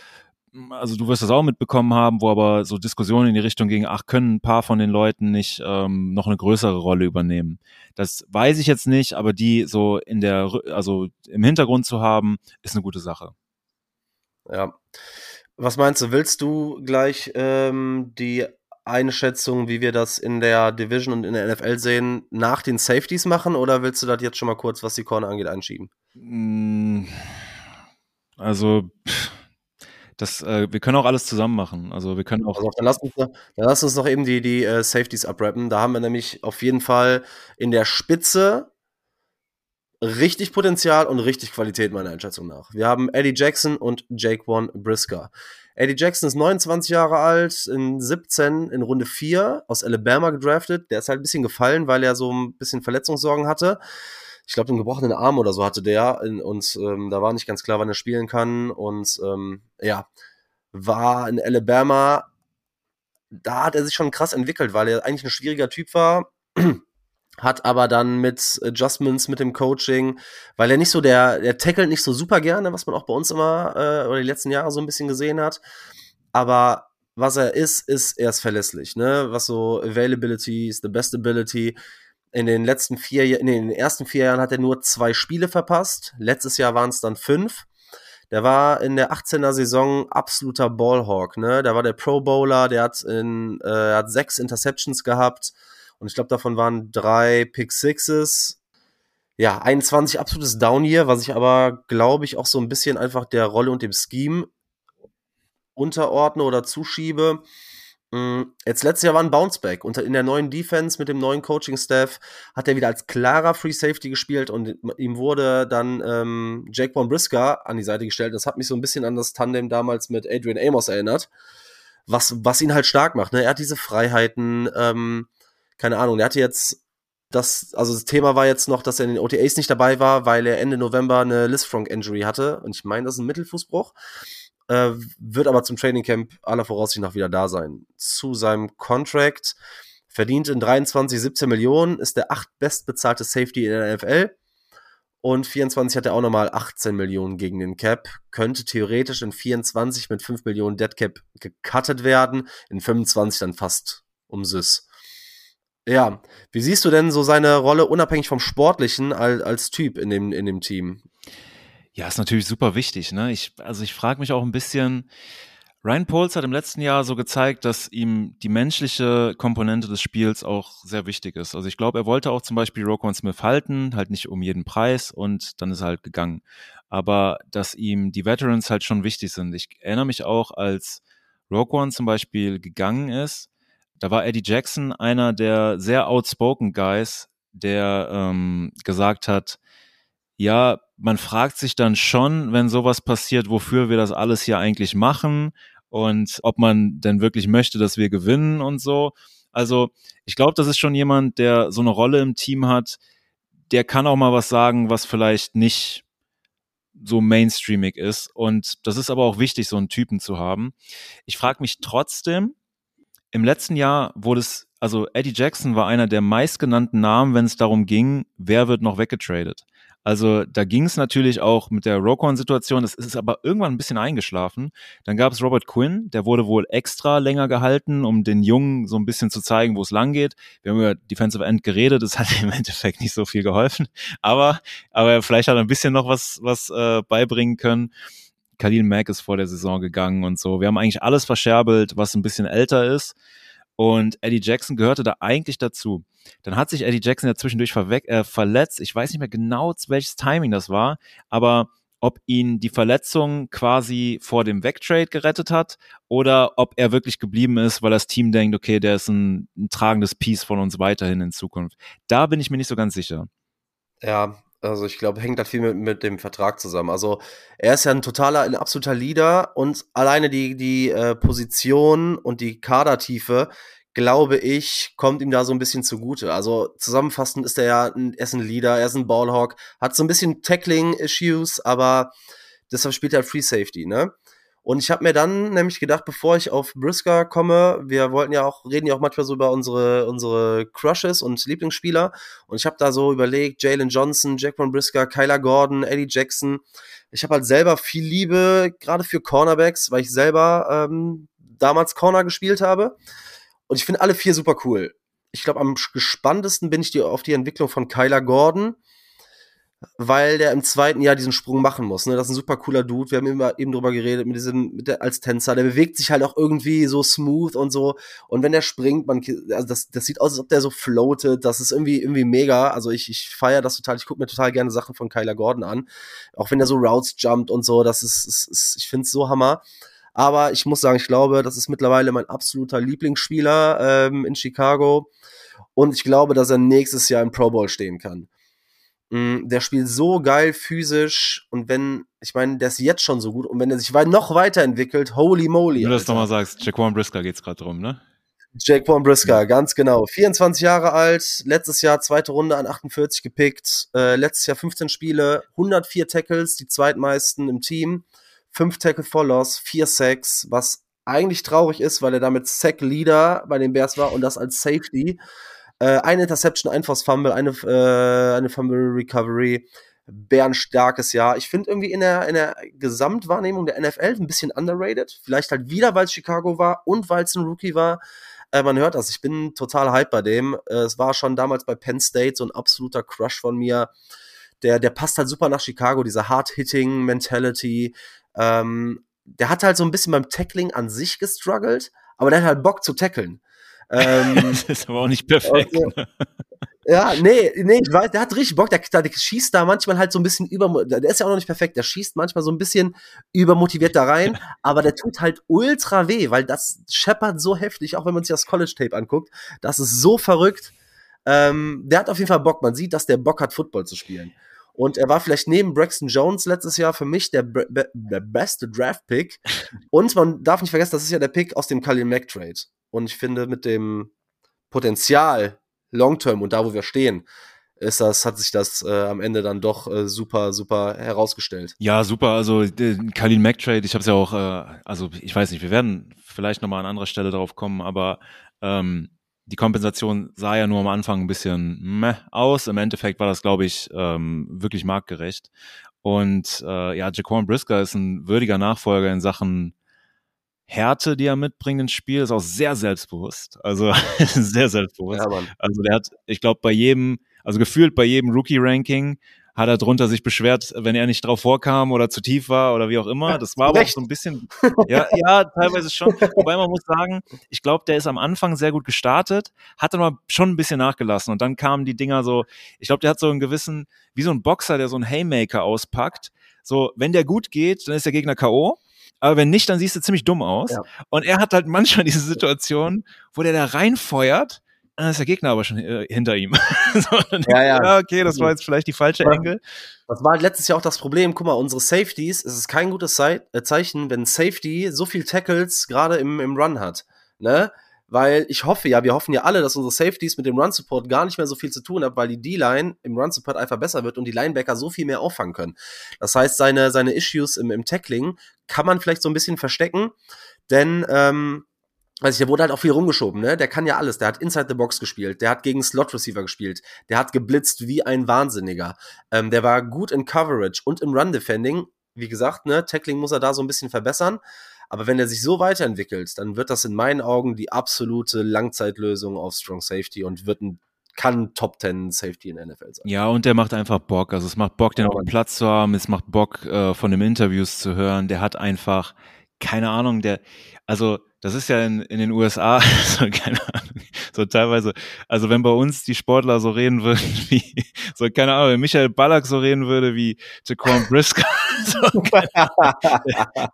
also du wirst das auch mitbekommen haben, wo aber so Diskussionen in die Richtung gingen, ach, können ein paar von den Leuten nicht ähm, noch eine größere Rolle übernehmen. Das weiß ich jetzt nicht, aber die so in der, also im Hintergrund zu haben, ist eine gute Sache. Ja. Was meinst du, willst du gleich ähm, die Einschätzung, wie wir das in der Division und in der NFL sehen, nach den Safeties machen oder willst du das jetzt schon mal kurz, was die Corner angeht, einschieben? Mm, also, pff das, äh, wir können auch alles zusammen machen. Also wir können auch. Also dann lass uns, dann lass uns noch eben die, die äh, Safeties abrappen. Da haben wir nämlich auf jeden Fall in der Spitze richtig Potenzial und richtig Qualität meiner Einschätzung nach. Wir haben Eddie Jackson und Jake One Brisker. Eddie Jackson ist 29 Jahre alt, in 17 in Runde 4 aus Alabama gedraftet. Der ist halt ein bisschen gefallen, weil er so ein bisschen Verletzungssorgen hatte ich glaube, einen gebrochenen Arm oder so hatte der und ähm, da war nicht ganz klar, wann er spielen kann. Und ähm, ja, war in Alabama, da hat er sich schon krass entwickelt, weil er eigentlich ein schwieriger Typ war, hat aber dann mit Adjustments, mit dem Coaching, weil er nicht so der, der tackelt nicht so super gerne, was man auch bei uns immer äh, oder die letzten Jahre so ein bisschen gesehen hat, aber was er ist, ist, er ist verlässlich, ne? Was so Availability ist, the best ability in den letzten vier, in den ersten vier Jahren hat er nur zwei Spiele verpasst. Letztes Jahr waren es dann fünf. Der war in der 18er Saison absoluter Ballhawk, ne? Der war der Pro Bowler, der hat in, äh, hat sechs Interceptions gehabt und ich glaube, davon waren drei Pick Sixes. Ja, 21 absolutes Down hier, was ich aber, glaube ich, auch so ein bisschen einfach der Rolle und dem Scheme unterordne oder zuschiebe. Mm, jetzt letztes Jahr war ein Bounceback. Und in der neuen Defense mit dem neuen Coaching-Staff hat er wieder als klarer Free Safety gespielt und ihm wurde dann ähm, Jake Von Brisker an die Seite gestellt. Das hat mich so ein bisschen an das Tandem damals mit Adrian Amos erinnert. Was, was ihn halt stark macht. Ne? Er hat diese Freiheiten, ähm, keine Ahnung, er hatte jetzt das, also das Thema war jetzt noch, dass er in den OTAs nicht dabei war, weil er Ende November eine Lisfranc-Injury hatte. Und ich meine, das ist ein Mittelfußbruch äh, wird aber zum Training Camp aller Voraussicht nach wieder da sein. Zu seinem Contract verdient in 23 17 Millionen, ist der acht bestbezahlte Safety in der NFL. Und 24 hat er auch nochmal 18 Millionen gegen den Cap. Könnte theoretisch in 24 mit 5 Millionen Dead Cap gecuttet werden. In 25 dann fast um Sys. Ja, wie siehst du denn so seine Rolle unabhängig vom Sportlichen als, als Typ in dem, in dem Team? Ja, ist natürlich super wichtig. Ne? Ich, also ich frage mich auch ein bisschen, Ryan Poles hat im letzten Jahr so gezeigt, dass ihm die menschliche Komponente des Spiels auch sehr wichtig ist. Also ich glaube, er wollte auch zum Beispiel Roquan Smith halten, halt nicht um jeden Preis und dann ist er halt gegangen. Aber dass ihm die Veterans halt schon wichtig sind. Ich erinnere mich auch, als Roquan zum Beispiel gegangen ist, da war Eddie Jackson einer der sehr outspoken Guys, der ähm, gesagt hat, ja, man fragt sich dann schon, wenn sowas passiert, wofür wir das alles hier eigentlich machen und ob man denn wirklich möchte, dass wir gewinnen und so. Also ich glaube, das ist schon jemand, der so eine Rolle im Team hat, der kann auch mal was sagen, was vielleicht nicht so mainstreamig ist. Und das ist aber auch wichtig, so einen Typen zu haben. Ich frage mich trotzdem, im letzten Jahr wurde es, also Eddie Jackson war einer der meistgenannten Namen, wenn es darum ging, wer wird noch weggetradet. Also da ging es natürlich auch mit der Rokon-Situation, das ist aber irgendwann ein bisschen eingeschlafen. Dann gab es Robert Quinn, der wurde wohl extra länger gehalten, um den Jungen so ein bisschen zu zeigen, wo es lang geht. Wir haben über Defensive End geredet, das hat im Endeffekt nicht so viel geholfen, aber, aber vielleicht hat er ein bisschen noch was, was äh, beibringen können. Khalil Mack ist vor der Saison gegangen und so. Wir haben eigentlich alles verscherbelt, was ein bisschen älter ist. Und Eddie Jackson gehörte da eigentlich dazu. Dann hat sich Eddie Jackson ja zwischendurch äh, verletzt. Ich weiß nicht mehr genau, welches Timing das war, aber ob ihn die Verletzung quasi vor dem Wegtrade gerettet hat oder ob er wirklich geblieben ist, weil das Team denkt, okay, der ist ein, ein tragendes Piece von uns weiterhin in Zukunft. Da bin ich mir nicht so ganz sicher. Ja, also ich glaube, hängt halt viel mit, mit dem Vertrag zusammen. Also er ist ja ein totaler, ein absoluter Leader und alleine die, die äh, Position und die Kadertiefe, glaube ich, kommt ihm da so ein bisschen zugute. Also zusammenfassend ist er ja ein, er ist ein Leader, er ist ein Ballhawk, hat so ein bisschen Tackling-Issues, aber deshalb spielt er Free Safety, ne? Und ich habe mir dann nämlich gedacht, bevor ich auf Brisker komme, wir wollten ja auch, reden ja auch manchmal so über unsere, unsere Crushes und Lieblingsspieler. Und ich habe da so überlegt, Jalen Johnson, von Brisker, Kyler Gordon, Eddie Jackson. Ich habe halt selber viel Liebe, gerade für Cornerbacks, weil ich selber ähm, damals Corner gespielt habe. Und ich finde alle vier super cool. Ich glaube, am gespanntesten bin ich die, auf die Entwicklung von Kyler Gordon weil der im zweiten Jahr diesen Sprung machen muss. Ne? Das ist ein super cooler Dude. Wir haben immer eben drüber geredet, mit diesem, mit der, als Tänzer. Der bewegt sich halt auch irgendwie so smooth und so. Und wenn der springt, man, also das, das sieht aus, als ob der so floatet. Das ist irgendwie, irgendwie mega. Also ich, ich feiere das total. Ich gucke mir total gerne Sachen von Kyler Gordon an. Auch wenn der so Routes jumpt und so. Das ist, ist, ist ich finde es so Hammer. Aber ich muss sagen, ich glaube, das ist mittlerweile mein absoluter Lieblingsspieler ähm, in Chicago. Und ich glaube, dass er nächstes Jahr im Pro Bowl stehen kann. Mm, der spielt so geil physisch und wenn, ich meine, der ist jetzt schon so gut und wenn er sich noch weiterentwickelt, holy moly. Wenn du das nochmal sagst, Jaquan Brisker geht's gerade drum, ne? Jaquan Brisker, ja. ganz genau. 24 Jahre alt, letztes Jahr zweite Runde an 48 gepickt, äh, letztes Jahr 15 Spiele, 104 Tackles, die zweitmeisten im Team, 5 Tackle for Loss, 4 Sacks, was eigentlich traurig ist, weil er damit Sack Leader bei den Bears war und das als Safety. Äh, eine Interception, ein Force Fumble, eine, äh, eine Fumble Recovery. Bärenstarkes Jahr. Ich finde irgendwie in der, in der Gesamtwahrnehmung der NFL ein bisschen underrated. Vielleicht halt wieder, weil es Chicago war und weil es ein Rookie war. Äh, man hört das. Ich bin total hype bei dem. Äh, es war schon damals bei Penn State so ein absoluter Crush von mir. Der, der passt halt super nach Chicago, diese Hard-Hitting-Mentality. Ähm, der hat halt so ein bisschen beim Tackling an sich gestruggelt, aber der hat halt Bock zu tackeln. Ähm, das ist aber auch nicht perfekt. Also, ja, nee, nee, ich weiß, der hat richtig Bock, der, der, schießt da manchmal halt so ein bisschen über, der ist ja auch noch nicht perfekt, der schießt manchmal so ein bisschen übermotiviert da rein, aber der tut halt ultra weh, weil das scheppert so heftig, auch wenn man sich das College-Tape anguckt, das ist so verrückt. Ähm, der hat auf jeden Fall Bock, man sieht, dass der Bock hat, Football zu spielen. Und er war vielleicht neben Braxton Jones letztes Jahr für mich der, be beste Draft-Pick. Und man darf nicht vergessen, das ist ja der Pick aus dem Khalil Mack Trade. Und ich finde, mit dem Potenzial Long-Term und da, wo wir stehen, ist das, hat sich das äh, am Ende dann doch äh, super, super herausgestellt. Ja, super. Also äh, Kalin McTrade, ich habe es ja auch, äh, also ich weiß nicht, wir werden vielleicht nochmal an anderer Stelle drauf kommen, aber ähm, die Kompensation sah ja nur am Anfang ein bisschen meh aus. Im Endeffekt war das, glaube ich, ähm, wirklich marktgerecht. Und äh, ja, Jaquan Brisker ist ein würdiger Nachfolger in Sachen Härte, die er mitbringt ins Spiel, ist auch sehr selbstbewusst. Also sehr selbstbewusst. Ja, also der hat, ich glaube, bei jedem, also gefühlt bei jedem Rookie-Ranking hat er drunter sich beschwert, wenn er nicht drauf vorkam oder zu tief war oder wie auch immer. Das war aber auch so ein bisschen, ja, ja, teilweise schon. Wobei man muss sagen, ich glaube, der ist am Anfang sehr gut gestartet, hat dann aber schon ein bisschen nachgelassen und dann kamen die Dinger so, ich glaube, der hat so einen gewissen, wie so ein Boxer, der so einen Haymaker auspackt. So, wenn der gut geht, dann ist der Gegner K.O aber wenn nicht, dann siehst du ziemlich dumm aus. Ja. Und er hat halt manchmal diese Situation, wo der da reinfeuert, dann ist der Gegner aber schon äh, hinter ihm. so, ja, ja. ja, okay, das war jetzt vielleicht die falsche Engel. Das war halt letztes Jahr auch das Problem. Guck mal, unsere Safeties, es ist kein gutes äh, Zeichen, wenn Safety so viel Tackles gerade im, im Run hat. Ne? weil ich hoffe ja, wir hoffen ja alle, dass unsere Safeties mit dem Run Support gar nicht mehr so viel zu tun haben, weil die D-Line im Run Support einfach besser wird und die Linebacker so viel mehr auffangen können. Das heißt, seine, seine Issues im, im Tackling kann man vielleicht so ein bisschen verstecken, denn ähm, also der wurde halt auch viel rumgeschoben, ne? Der kann ja alles. Der hat Inside the Box gespielt, der hat gegen Slot Receiver gespielt, der hat geblitzt wie ein Wahnsinniger. Ähm, der war gut in Coverage und im Run Defending. Wie gesagt, ne, Tackling muss er da so ein bisschen verbessern. Aber wenn er sich so weiterentwickelt, dann wird das in meinen Augen die absolute Langzeitlösung auf Strong Safety und wird ein kann Top 10 Safety in NFL sein. Ja, und der macht einfach Bock. Also es macht Bock, den auf dem Platz zu haben. Es macht Bock, äh, von den Interviews zu hören. Der hat einfach, keine Ahnung, der, also das ist ja in, in den USA, so, keine Ahnung, so teilweise, also wenn bei uns die Sportler so reden würden wie, so keine Ahnung, wenn Michael Ballack so reden würde wie Jaquan Brisker, so,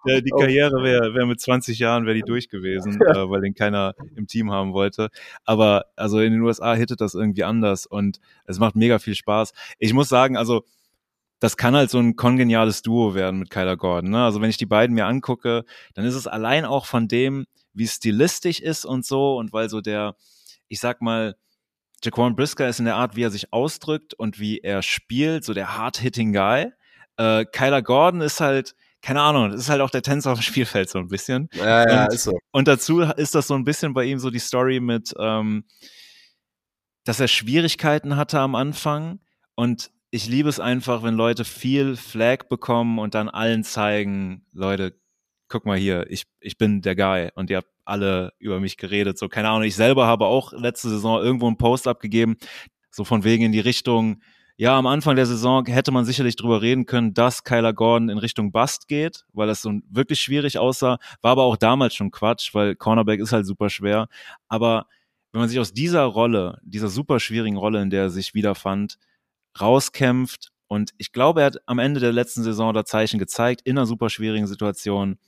der, die Karriere wäre wär mit 20 Jahren, wäre die durch gewesen, äh, weil den keiner im Team haben wollte. Aber also in den USA hittet das irgendwie anders und es macht mega viel Spaß. Ich muss sagen, also das kann halt so ein kongeniales Duo werden mit Kyler Gordon. Ne? Also wenn ich die beiden mir angucke, dann ist es allein auch von dem, wie stilistisch ist und so und weil so der, ich sag mal, Jaquan Brisker ist in der Art, wie er sich ausdrückt und wie er spielt, so der hard-hitting Guy. Äh, Kyler Gordon ist halt, keine Ahnung, das ist halt auch der Tänzer auf dem Spielfeld so ein bisschen. Ja, ja, und, ist so. Und dazu ist das so ein bisschen bei ihm so die Story mit, ähm, dass er Schwierigkeiten hatte am Anfang und ich liebe es einfach, wenn Leute viel Flag bekommen und dann allen zeigen, Leute, guck mal hier, ich, ich bin der Guy und ihr habt alle über mich geredet. So, keine Ahnung, ich selber habe auch letzte Saison irgendwo einen Post abgegeben, so von wegen in die Richtung, ja, am Anfang der Saison hätte man sicherlich drüber reden können, dass Kyler Gordon in Richtung Bust geht, weil das so wirklich schwierig aussah. War aber auch damals schon Quatsch, weil Cornerback ist halt super schwer. Aber wenn man sich aus dieser Rolle, dieser super schwierigen Rolle, in der er sich wiederfand, rauskämpft. Und ich glaube, er hat am Ende der letzten Saison da Zeichen gezeigt, in einer super schwierigen Situation.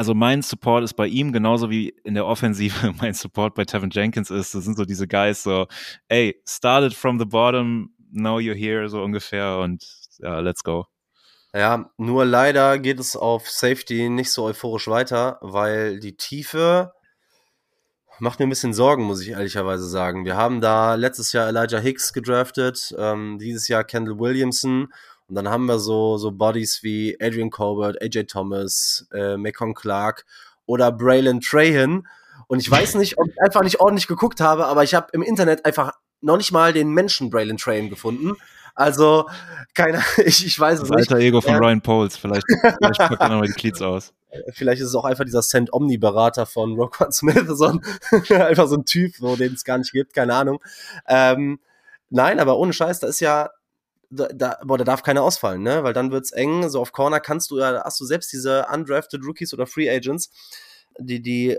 Also mein Support ist bei ihm genauso wie in der Offensive mein Support bei Tevin Jenkins ist. Das sind so diese Guys so, ey, started from the bottom, now you're here, so ungefähr und ja, let's go. Ja, nur leider geht es auf Safety nicht so euphorisch weiter, weil die Tiefe macht mir ein bisschen Sorgen, muss ich ehrlicherweise sagen. Wir haben da letztes Jahr Elijah Hicks gedraftet, ähm, dieses Jahr Kendall Williamson und dann haben wir so, so Bodies wie Adrian Colbert, AJ Thomas, äh, Mekon Clark oder Braylon Trahan. Und ich weiß nicht, ob ich einfach nicht ordentlich geguckt habe, aber ich habe im Internet einfach noch nicht mal den Menschen Braylon Trahan gefunden. Also, keine, ich, ich weiß es nicht. Alter Ego von ja. Ryan Poles, vielleicht, vielleicht packt er nochmal die Cleats aus. Vielleicht ist es auch einfach dieser Send Omni-Berater von Roquan Smith, so ein, einfach so ein Typ, so, den es gar nicht gibt, keine Ahnung. Ähm, nein, aber ohne Scheiß, da ist ja, da, da, boah, da darf keiner ausfallen, ne? Weil dann wird's eng. So auf Corner kannst du ja, hast du selbst diese undrafted Rookies oder Free Agents, die, die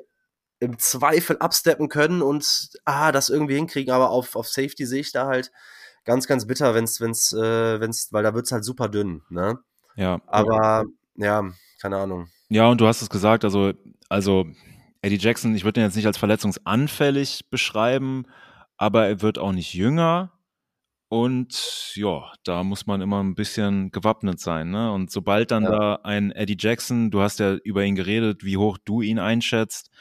im Zweifel absteppen können und ah, das irgendwie hinkriegen, aber auf, auf Safety sehe ich da halt ganz, ganz bitter, wenn's, wenn's, äh, wenn's, weil da wird's halt super dünn, ne? Ja. Aber ja, keine Ahnung. Ja, und du hast es gesagt, also, also Eddie Jackson, ich würde ihn jetzt nicht als verletzungsanfällig beschreiben, aber er wird auch nicht jünger. Und ja, da muss man immer ein bisschen gewappnet sein. Ne? Und sobald dann ja. da ein Eddie Jackson, du hast ja über ihn geredet, wie hoch du ihn einschätzt,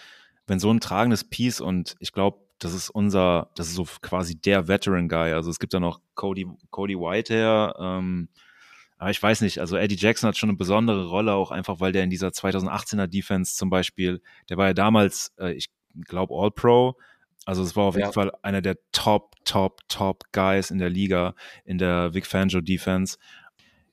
wenn so ein tragendes Piece und ich glaube, das ist unser, das ist so quasi der Veteran Guy. Also es gibt ja noch Cody, Cody Whitehair, ähm, aber ich weiß nicht, also Eddie Jackson hat schon eine besondere Rolle, auch einfach, weil der in dieser 2018er Defense zum Beispiel, der war ja damals, äh, ich glaube, All-Pro. Also es war auf ja. jeden Fall einer der Top, Top, Top Guys in der Liga, in der Vic Fangio Defense.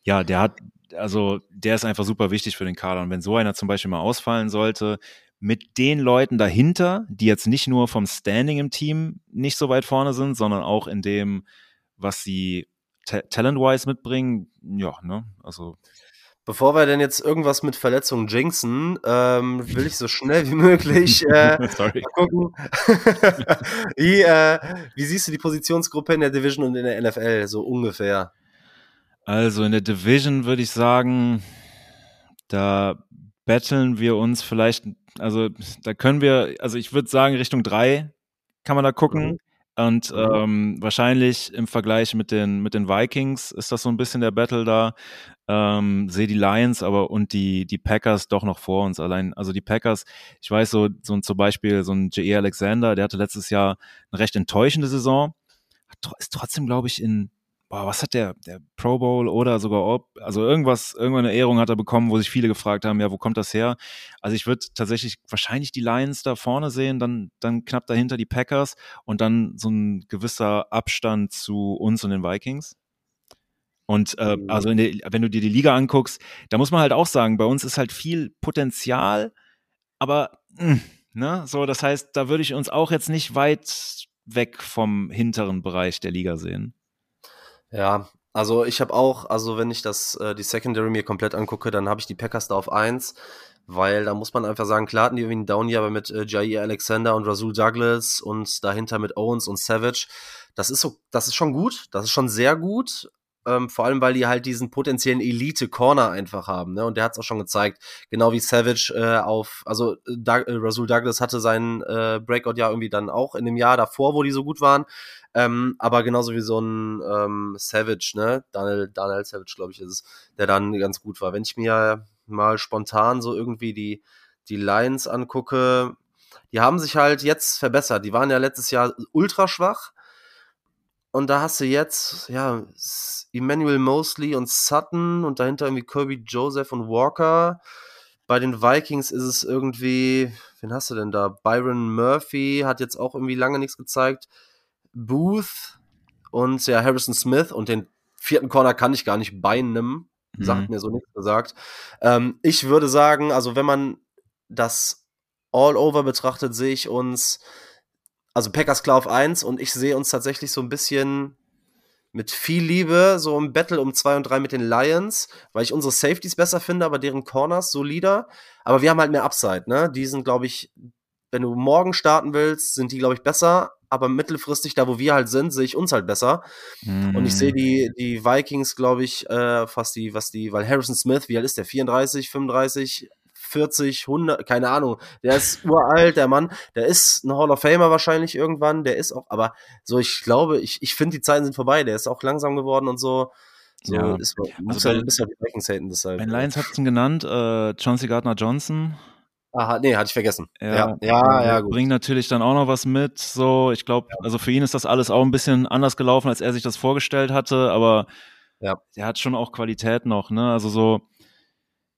Ja, der hat, also der ist einfach super wichtig für den Kader. Und wenn so einer zum Beispiel mal ausfallen sollte, mit den Leuten dahinter, die jetzt nicht nur vom Standing im Team nicht so weit vorne sind, sondern auch in dem, was sie talent-wise mitbringen, ja, ne, also. Bevor wir denn jetzt irgendwas mit Verletzungen jinxen, ähm, will ich so schnell wie möglich äh, gucken. wie, äh, wie siehst du die Positionsgruppe in der Division und in der NFL, so ungefähr? Also in der Division würde ich sagen, da betteln wir uns vielleicht, also da können wir, also ich würde sagen, Richtung drei kann man da gucken. Und mhm. ähm, wahrscheinlich im Vergleich mit den, mit den Vikings ist das so ein bisschen der Battle da. Ähm, sehe die Lions aber und die, die Packers doch noch vor uns allein. Also die Packers, ich weiß so, so ein, zum Beispiel so ein J.E. Alexander, der hatte letztes Jahr eine recht enttäuschende Saison. Hat, ist trotzdem, glaube ich, in boah, was hat der, der Pro Bowl oder sogar, also irgendwas, irgendeine Ehrung hat er bekommen, wo sich viele gefragt haben, ja, wo kommt das her? Also ich würde tatsächlich wahrscheinlich die Lions da vorne sehen, dann, dann knapp dahinter die Packers und dann so ein gewisser Abstand zu uns und den Vikings. Und äh, mhm. also der, wenn du dir die Liga anguckst, da muss man halt auch sagen, bei uns ist halt viel Potenzial, aber mh, hm, ne, so, das heißt, da würde ich uns auch jetzt nicht weit weg vom hinteren Bereich der Liga sehen. Ja, also ich habe auch, also wenn ich das, äh, die Secondary mir komplett angucke, dann habe ich die Packers da auf 1. weil da muss man einfach sagen, klar hatten die irgendwie einen Down aber mit äh, Jair Alexander und Rasul Douglas und dahinter mit Owens und Savage. Das ist so, das ist schon gut, das ist schon sehr gut. Ähm, vor allem, weil die halt diesen potenziellen Elite-Corner einfach haben. Ne? Und der hat es auch schon gezeigt. Genau wie Savage äh, auf, also äh, äh, Rasul Douglas hatte seinen äh, Breakout ja irgendwie dann auch in dem Jahr davor, wo die so gut waren. Ähm, aber genauso wie so ein ähm, Savage, ne? Daniel, Daniel Savage, glaube ich, ist es, der dann ganz gut war. Wenn ich mir mal spontan so irgendwie die, die Lions angucke, die haben sich halt jetzt verbessert. Die waren ja letztes Jahr ultra schwach. Und da hast du jetzt, ja, Emmanuel Mosley und Sutton und dahinter irgendwie Kirby Joseph und Walker. Bei den Vikings ist es irgendwie, wen hast du denn da? Byron Murphy hat jetzt auch irgendwie lange nichts gezeigt. Booth und ja, Harrison Smith und den vierten Corner kann ich gar nicht. Sagt mhm. mir so nichts gesagt. Ähm, ich würde sagen, also wenn man das all over betrachtet, sehe ich uns, also Packers klar auf 1 und ich sehe uns tatsächlich so ein bisschen mit viel Liebe so im Battle um 2 und 3 mit den Lions, weil ich unsere Safeties besser finde, aber deren Corners solider. Aber wir haben halt mehr Upside, ne? Die sind, glaube ich, wenn du morgen starten willst, sind die, glaube ich, besser. Aber mittelfristig, da wo wir halt sind, sehe ich uns halt besser. Mm. Und ich sehe die, die Vikings, glaube ich, äh, fast die, was die, weil Harrison Smith, wie alt ist der? 34, 35, 40, 100, keine Ahnung. Der ist uralt, der Mann. Der ist ein Hall of Famer wahrscheinlich irgendwann. Der ist auch, aber so, ich glaube, ich, ich finde, die Zeiten sind vorbei. Der ist auch langsam geworden und so. So ja. ist, muss also halt, ist halt die Vikings haten, deshalb. Ben Lions hat es genannt, äh, Chauncey Gardner Johnson Aha, nee, hatte ich vergessen. Ja, ja, ja, ja gut. Bringt natürlich dann auch noch was mit. So, ich glaube, ja. also für ihn ist das alles auch ein bisschen anders gelaufen, als er sich das vorgestellt hatte, aber ja. er hat schon auch Qualität noch, ne? Also so,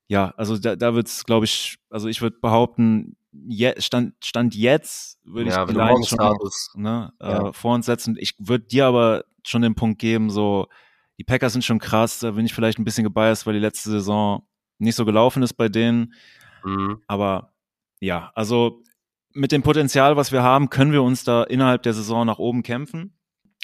ja, also da, da wird es, glaube ich, also ich würde behaupten, je, stand, stand jetzt würde ja, ich vielleicht schon ne, ja. äh, vor uns setzen. Ich würde dir aber schon den Punkt geben, so, die Packers sind schon krass, da bin ich vielleicht ein bisschen gebiased, weil die letzte Saison nicht so gelaufen ist bei denen. Mhm. Aber ja, also mit dem Potenzial, was wir haben, können wir uns da innerhalb der Saison nach oben kämpfen.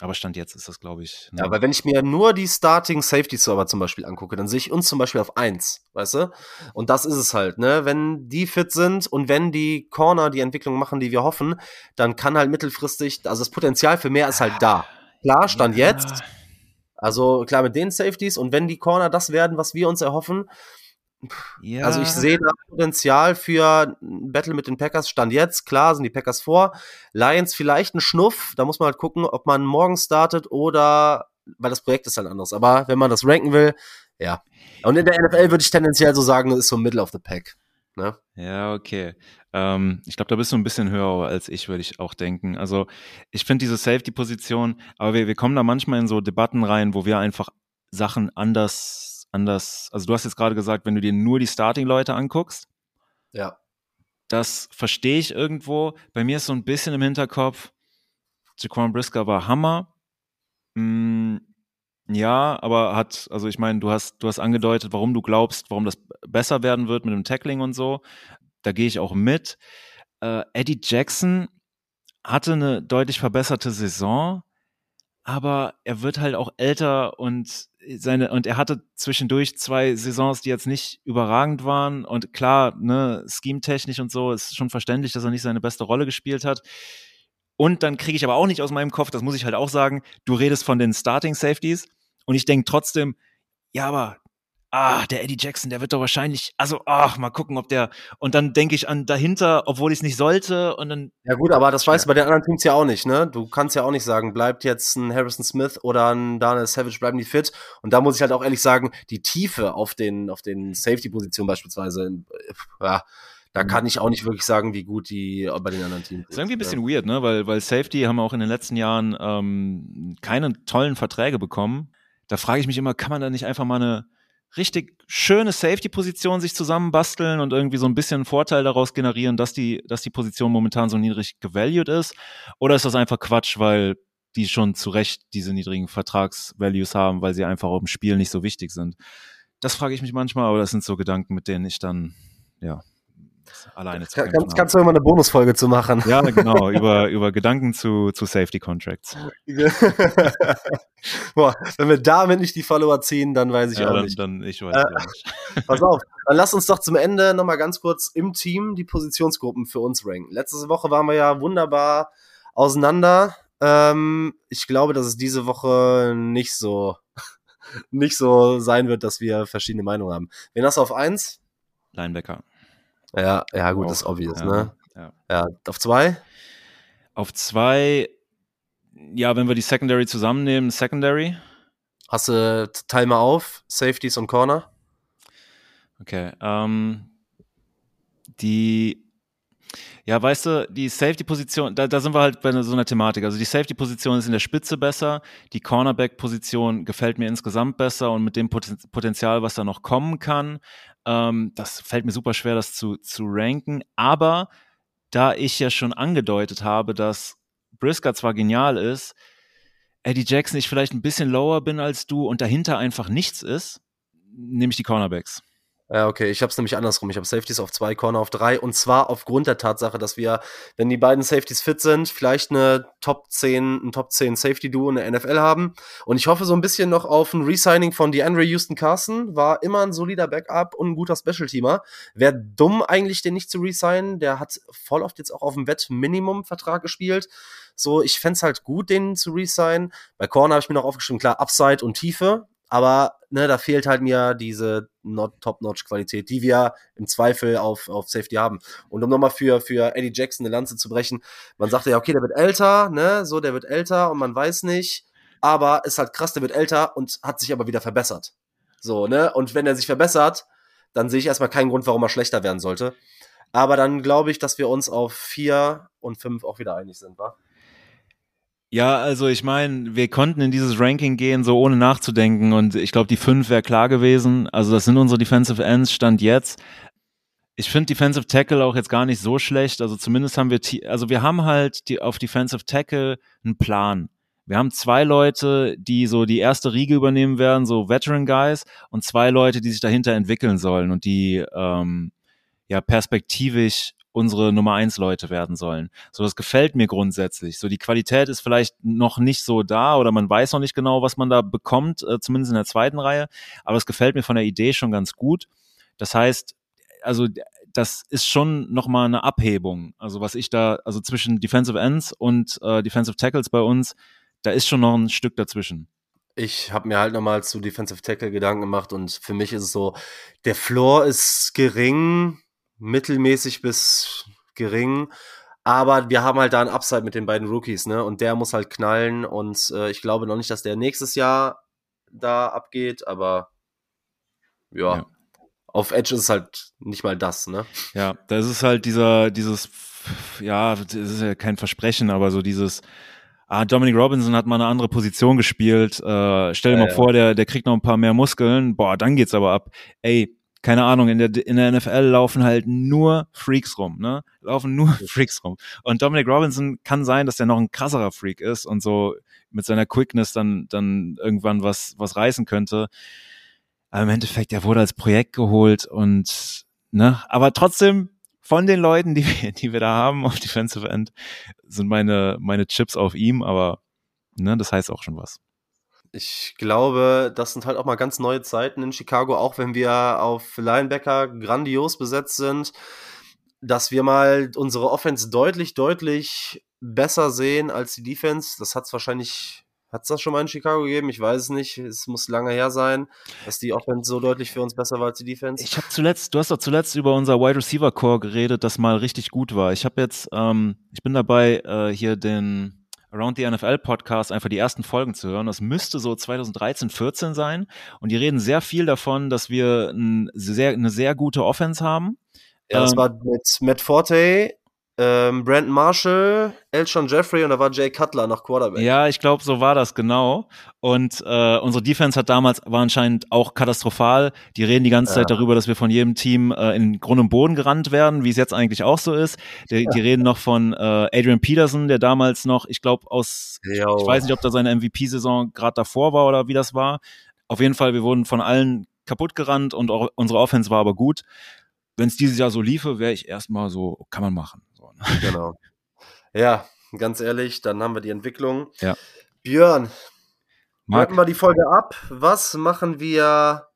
Aber Stand jetzt ist das, glaube ich. Ne? Ja, aber wenn ich mir nur die Starting Safety Server zum Beispiel angucke, dann sehe ich uns zum Beispiel auf eins, weißt du? Und das ist es halt, ne? Wenn die fit sind und wenn die Corner die Entwicklung machen, die wir hoffen, dann kann halt mittelfristig, also das Potenzial für mehr ist halt da. Klar, Stand ja. jetzt. Also klar mit den Safeties und wenn die Corner das werden, was wir uns erhoffen, ja. Also ich sehe da Potenzial für ein Battle mit den Packers. Stand jetzt, klar, sind die Packers vor. Lions vielleicht ein Schnuff. Da muss man halt gucken, ob man morgen startet oder, weil das Projekt ist halt anders. Aber wenn man das ranken will, ja. Und in der NFL würde ich tendenziell so sagen, ist so Middle of the Pack. Ne? Ja, okay. Ähm, ich glaube, da bist du ein bisschen höher als ich, würde ich auch denken. Also ich finde diese Safety-Position, aber wir, wir kommen da manchmal in so Debatten rein, wo wir einfach Sachen anders anders. Also du hast jetzt gerade gesagt, wenn du dir nur die Starting-Leute anguckst. Ja. Das verstehe ich irgendwo. Bei mir ist so ein bisschen im Hinterkopf, Jaquan Brisker war Hammer. Mm, ja, aber hat, also ich meine, du hast, du hast angedeutet, warum du glaubst, warum das besser werden wird mit dem Tackling und so. Da gehe ich auch mit. Äh, Eddie Jackson hatte eine deutlich verbesserte Saison, aber er wird halt auch älter und seine, und er hatte zwischendurch zwei Saisons, die jetzt nicht überragend waren. Und klar, ne, scheme-technisch und so ist schon verständlich, dass er nicht seine beste Rolle gespielt hat. Und dann kriege ich aber auch nicht aus meinem Kopf, das muss ich halt auch sagen, du redest von den Starting Safeties und ich denke trotzdem, ja, aber ah, der Eddie Jackson, der wird doch wahrscheinlich, also, ach, mal gucken, ob der, und dann denke ich an dahinter, obwohl ich es nicht sollte, und dann. Ja, gut, aber das weißt du bei den anderen Teams ja auch nicht, ne? Du kannst ja auch nicht sagen, bleibt jetzt ein Harrison Smith oder ein Daniel Savage, bleiben die fit. Und da muss ich halt auch ehrlich sagen, die Tiefe auf den, auf den Safety-Positionen beispielsweise, ja, da mhm. kann ich auch nicht wirklich sagen, wie gut die bei den anderen Teams sind. ist irgendwie ein bisschen ja. weird, ne? Weil, weil Safety haben auch in den letzten Jahren ähm, keine tollen Verträge bekommen. Da frage ich mich immer, kann man da nicht einfach mal eine richtig schöne Safety-Position sich zusammenbasteln und irgendwie so ein bisschen Vorteil daraus generieren, dass die, dass die Position momentan so niedrig gevalued ist? Oder ist das einfach Quatsch, weil die schon zu Recht diese niedrigen Vertragsvalues haben, weil sie einfach im Spiel nicht so wichtig sind? Das frage ich mich manchmal, aber das sind so Gedanken, mit denen ich dann, ja, alleine zu kann, kannst, kannst du immer eine Bonusfolge zu machen? Ja, genau, über, über Gedanken zu, zu Safety Contracts. Boah, wenn wir damit nicht die Follower ziehen, dann weiß ich ja, auch dann, nicht. Dann, ich weiß Äh, nicht. Pass auf, dann lass uns doch zum Ende nochmal ganz kurz im Team die Positionsgruppen für uns ranken. Letzte Woche waren wir ja wunderbar auseinander. Ähm, ich glaube, dass es diese Woche nicht so, nicht so sein wird, dass wir verschiedene Meinungen haben. Wen hast du auf eins? Linebacker. Ja, ja, gut, Auch, ist obvious, ja, ne? Ja. Ja, auf zwei? Auf zwei, ja, wenn wir die Secondary zusammennehmen, Secondary. Hast du, teil mal auf, Safeties und Corner? Okay. Ähm, die, ja, weißt du, die Safety-Position, da, da sind wir halt bei so einer Thematik. Also die Safety-Position ist in der Spitze besser, die Cornerback-Position gefällt mir insgesamt besser und mit dem Poten Potenzial, was da noch kommen kann, ähm, das fällt mir super schwer, das zu, zu ranken. Aber da ich ja schon angedeutet habe, dass Brisker zwar genial ist, Eddie Jackson ich vielleicht ein bisschen lower bin als du und dahinter einfach nichts ist, nehme ich die Cornerbacks. Ja, okay, ich habe es nämlich andersrum. Ich habe Safeties auf zwei, Corner auf drei. Und zwar aufgrund der Tatsache, dass wir, wenn die beiden Safeties fit sind, vielleicht eine Top 10, ein Top 10 Safety-Duo in der NFL haben. Und ich hoffe so ein bisschen noch auf ein Resigning von DeAndre Houston Carson. War immer ein solider Backup und ein guter Special-Teamer. Wäre dumm eigentlich, den nicht zu resignen. Der hat voll oft jetzt auch auf dem Wett-Minimum-Vertrag gespielt. So, ich fände halt gut, den zu resignen. Bei Corner habe ich mir noch aufgeschrieben, klar, Upside und Tiefe. Aber ne, da fehlt halt mir diese Top-Notch-Qualität, die wir im Zweifel auf, auf Safety haben. Und um nochmal für, für Eddie Jackson eine Lanze zu brechen, man sagte ja, okay, der wird älter, ne, so, der wird älter und man weiß nicht, aber ist halt krass, der wird älter und hat sich aber wieder verbessert. So, ne, und wenn er sich verbessert, dann sehe ich erstmal keinen Grund, warum er schlechter werden sollte. Aber dann glaube ich, dass wir uns auf vier und fünf auch wieder einig sind, wa? Ja, also ich meine, wir konnten in dieses Ranking gehen, so ohne nachzudenken. Und ich glaube, die fünf wäre klar gewesen. Also das sind unsere Defensive Ends, Stand jetzt. Ich finde Defensive Tackle auch jetzt gar nicht so schlecht. Also zumindest haben wir, also wir haben halt die, auf Defensive Tackle einen Plan. Wir haben zwei Leute, die so die erste Riege übernehmen werden, so Veteran Guys, und zwei Leute, die sich dahinter entwickeln sollen und die ähm, ja perspektivisch unsere Nummer eins Leute werden sollen. So, das gefällt mir grundsätzlich. So, die Qualität ist vielleicht noch nicht so da oder man weiß noch nicht genau, was man da bekommt, äh, zumindest in der zweiten Reihe. Aber es gefällt mir von der Idee schon ganz gut. Das heißt, also das ist schon nochmal eine Abhebung. Also was ich da, also zwischen Defensive Ends und äh, Defensive Tackles bei uns, da ist schon noch ein Stück dazwischen. Ich habe mir halt nochmal zu Defensive Tackle Gedanken gemacht und für mich ist es so, der Floor ist gering, mittelmäßig bis gering, aber wir haben halt da ein Upside mit den beiden Rookies, ne? Und der muss halt knallen und äh, ich glaube noch nicht, dass der nächstes Jahr da abgeht, aber ja. ja. Auf Edge ist es halt nicht mal das, ne? Ja, da ist es halt dieser, dieses, ja, das ist ja kein Versprechen, aber so dieses, ah, Dominic Robinson hat mal eine andere Position gespielt. Äh, stell dir ja, mal ja. vor, der, der kriegt noch ein paar mehr Muskeln. Boah, dann geht's aber ab. Ey, keine Ahnung, in der, in der NFL laufen halt nur Freaks rum, ne? Laufen nur Freaks rum. Und Dominic Robinson kann sein, dass der noch ein krasserer Freak ist und so mit seiner Quickness dann, dann irgendwann was, was reißen könnte. Aber im Endeffekt, er wurde als Projekt geholt und, ne? Aber trotzdem, von den Leuten, die wir, die wir da haben auf Defensive End, sind meine, meine Chips auf ihm, aber ne, das heißt auch schon was. Ich glaube, das sind halt auch mal ganz neue Zeiten in Chicago, auch wenn wir auf Linebacker grandios besetzt sind, dass wir mal unsere Offense deutlich, deutlich besser sehen als die Defense. Das hat es wahrscheinlich hat es das schon mal in Chicago gegeben? Ich weiß es nicht. Es muss lange her sein, dass die Offense so deutlich für uns besser war als die Defense. Ich habe zuletzt, du hast doch zuletzt über unser Wide Receiver Core geredet, das mal richtig gut war. Ich habe jetzt, ähm, ich bin dabei, äh, hier den Around the NFL Podcast einfach die ersten Folgen zu hören. Das müsste so 2013, 14 sein. Und die reden sehr viel davon, dass wir ein sehr, eine sehr gute Offense haben. Ja, das ähm, war mit Matt Forte, ähm, Brandon Marshall, Elshon Jeffrey und da war Jay Cutler noch Quarterback. Ja, ich glaube, so war das genau. Und äh, unsere Defense hat damals war anscheinend auch katastrophal. Die reden die ganze ja. Zeit darüber, dass wir von jedem Team äh, in Grund und Boden gerannt werden, wie es jetzt eigentlich auch so ist. Die, ja. die reden noch von äh, Adrian Peterson, der damals noch, ich glaube, aus, ich, ich weiß nicht, ob da seine MVP-Saison gerade davor war oder wie das war. Auf jeden Fall, wir wurden von allen kaputt gerannt und unsere Offense war aber gut. wenn es dieses Jahr so liefe, wäre ich erstmal so, kann man machen. Ne? Genau. Ja, ganz ehrlich, dann haben wir die Entwicklung. Ja. Björn, Marken wir die Folge ab. Was machen wir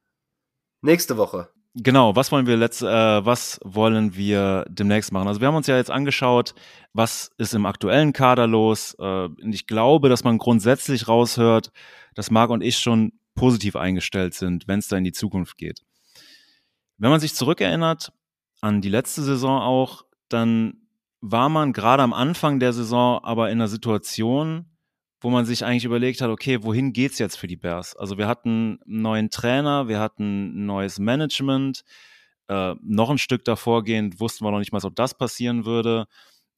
nächste Woche? Genau, was wollen wir letzt, äh, was wollen wir demnächst machen? Also wir haben uns ja jetzt angeschaut, was ist im aktuellen Kader los. Äh, und ich glaube, dass man grundsätzlich raushört, dass Marc und ich schon positiv eingestellt sind, wenn es da in die Zukunft geht. Wenn man sich zurückerinnert an die letzte Saison auch, dann war man gerade am Anfang der Saison aber in einer Situation, wo man sich eigentlich überlegt hat, okay, wohin geht's jetzt für die Bears? Also wir hatten einen neuen Trainer, wir hatten ein neues Management, äh, noch ein Stück davorgehend wussten wir noch nicht mal, ob das passieren würde.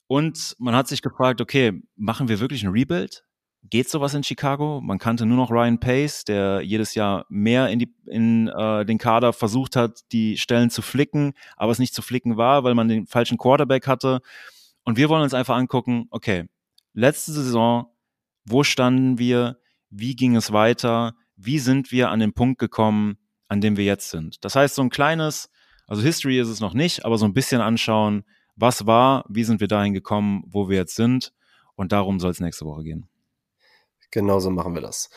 Und man hat sich gefragt, okay, machen wir wirklich ein Rebuild? Geht sowas in Chicago? Man kannte nur noch Ryan Pace, der jedes Jahr mehr in, die, in äh, den Kader versucht hat, die Stellen zu flicken, aber es nicht zu flicken war, weil man den falschen Quarterback hatte. Und wir wollen uns einfach angucken, okay, letzte Saison wo standen wir? Wie ging es weiter? Wie sind wir an den Punkt gekommen, an dem wir jetzt sind? Das heißt, so ein kleines, also History ist es noch nicht, aber so ein bisschen anschauen, was war, wie sind wir dahin gekommen, wo wir jetzt sind. Und darum soll es nächste Woche gehen. Genauso machen wir das.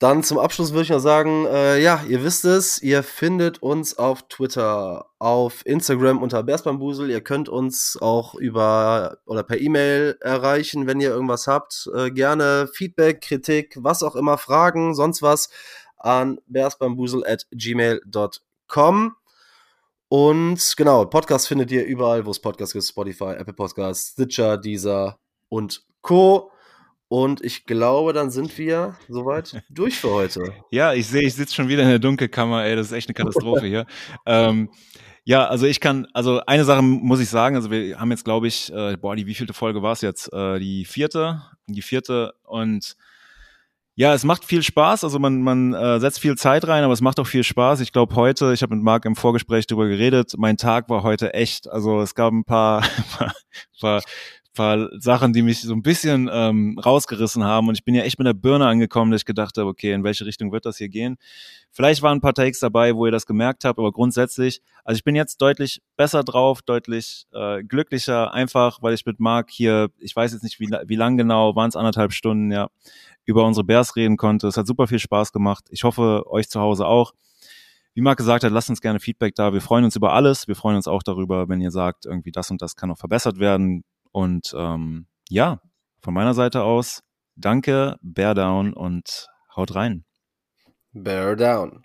Dann zum Abschluss würde ich noch sagen, äh, ja, ihr wisst es, ihr findet uns auf Twitter, auf Instagram unter Bärsbambusel. Ihr könnt uns auch über oder per E-Mail erreichen, wenn ihr irgendwas habt. Äh, gerne Feedback, Kritik, was auch immer, Fragen, sonst was an bärsbambusel at gmail.com. Und genau, Podcast findet ihr überall, wo es Podcasts gibt, Spotify, Apple Podcasts, Stitcher, Deezer und Co. Und ich glaube, dann sind wir soweit durch für heute. Ja, ich sehe, ich sitze schon wieder in der Dunkelkammer, ey, das ist echt eine Katastrophe hier. Ähm, ja, also ich kann, also eine Sache muss ich sagen, also wir haben jetzt, glaube ich, äh, boah, die wievielte Folge war es jetzt? Äh, die vierte, die vierte und ja, es macht viel Spaß, also man, man äh, setzt viel Zeit rein, aber es macht auch viel Spaß. Ich glaube heute, ich habe mit Marc im Vorgespräch darüber geredet, mein Tag war heute echt, also es gab ein paar, paar, paar paar Sachen, die mich so ein bisschen ähm, rausgerissen haben. Und ich bin ja echt mit der Birne angekommen, dass ich gedacht habe, okay, in welche Richtung wird das hier gehen? Vielleicht waren ein paar Takes dabei, wo ihr das gemerkt habt, aber grundsätzlich, also ich bin jetzt deutlich besser drauf, deutlich äh, glücklicher, einfach, weil ich mit Marc hier, ich weiß jetzt nicht, wie, wie lang genau, waren es anderthalb Stunden, ja, über unsere Bears reden konnte. Es hat super viel Spaß gemacht. Ich hoffe, euch zu Hause auch. Wie Marc gesagt hat, lasst uns gerne Feedback da. Wir freuen uns über alles. Wir freuen uns auch darüber, wenn ihr sagt, irgendwie das und das kann noch verbessert werden und ähm, ja, von meiner Seite aus, danke, Bear Down und haut rein. Bear Down.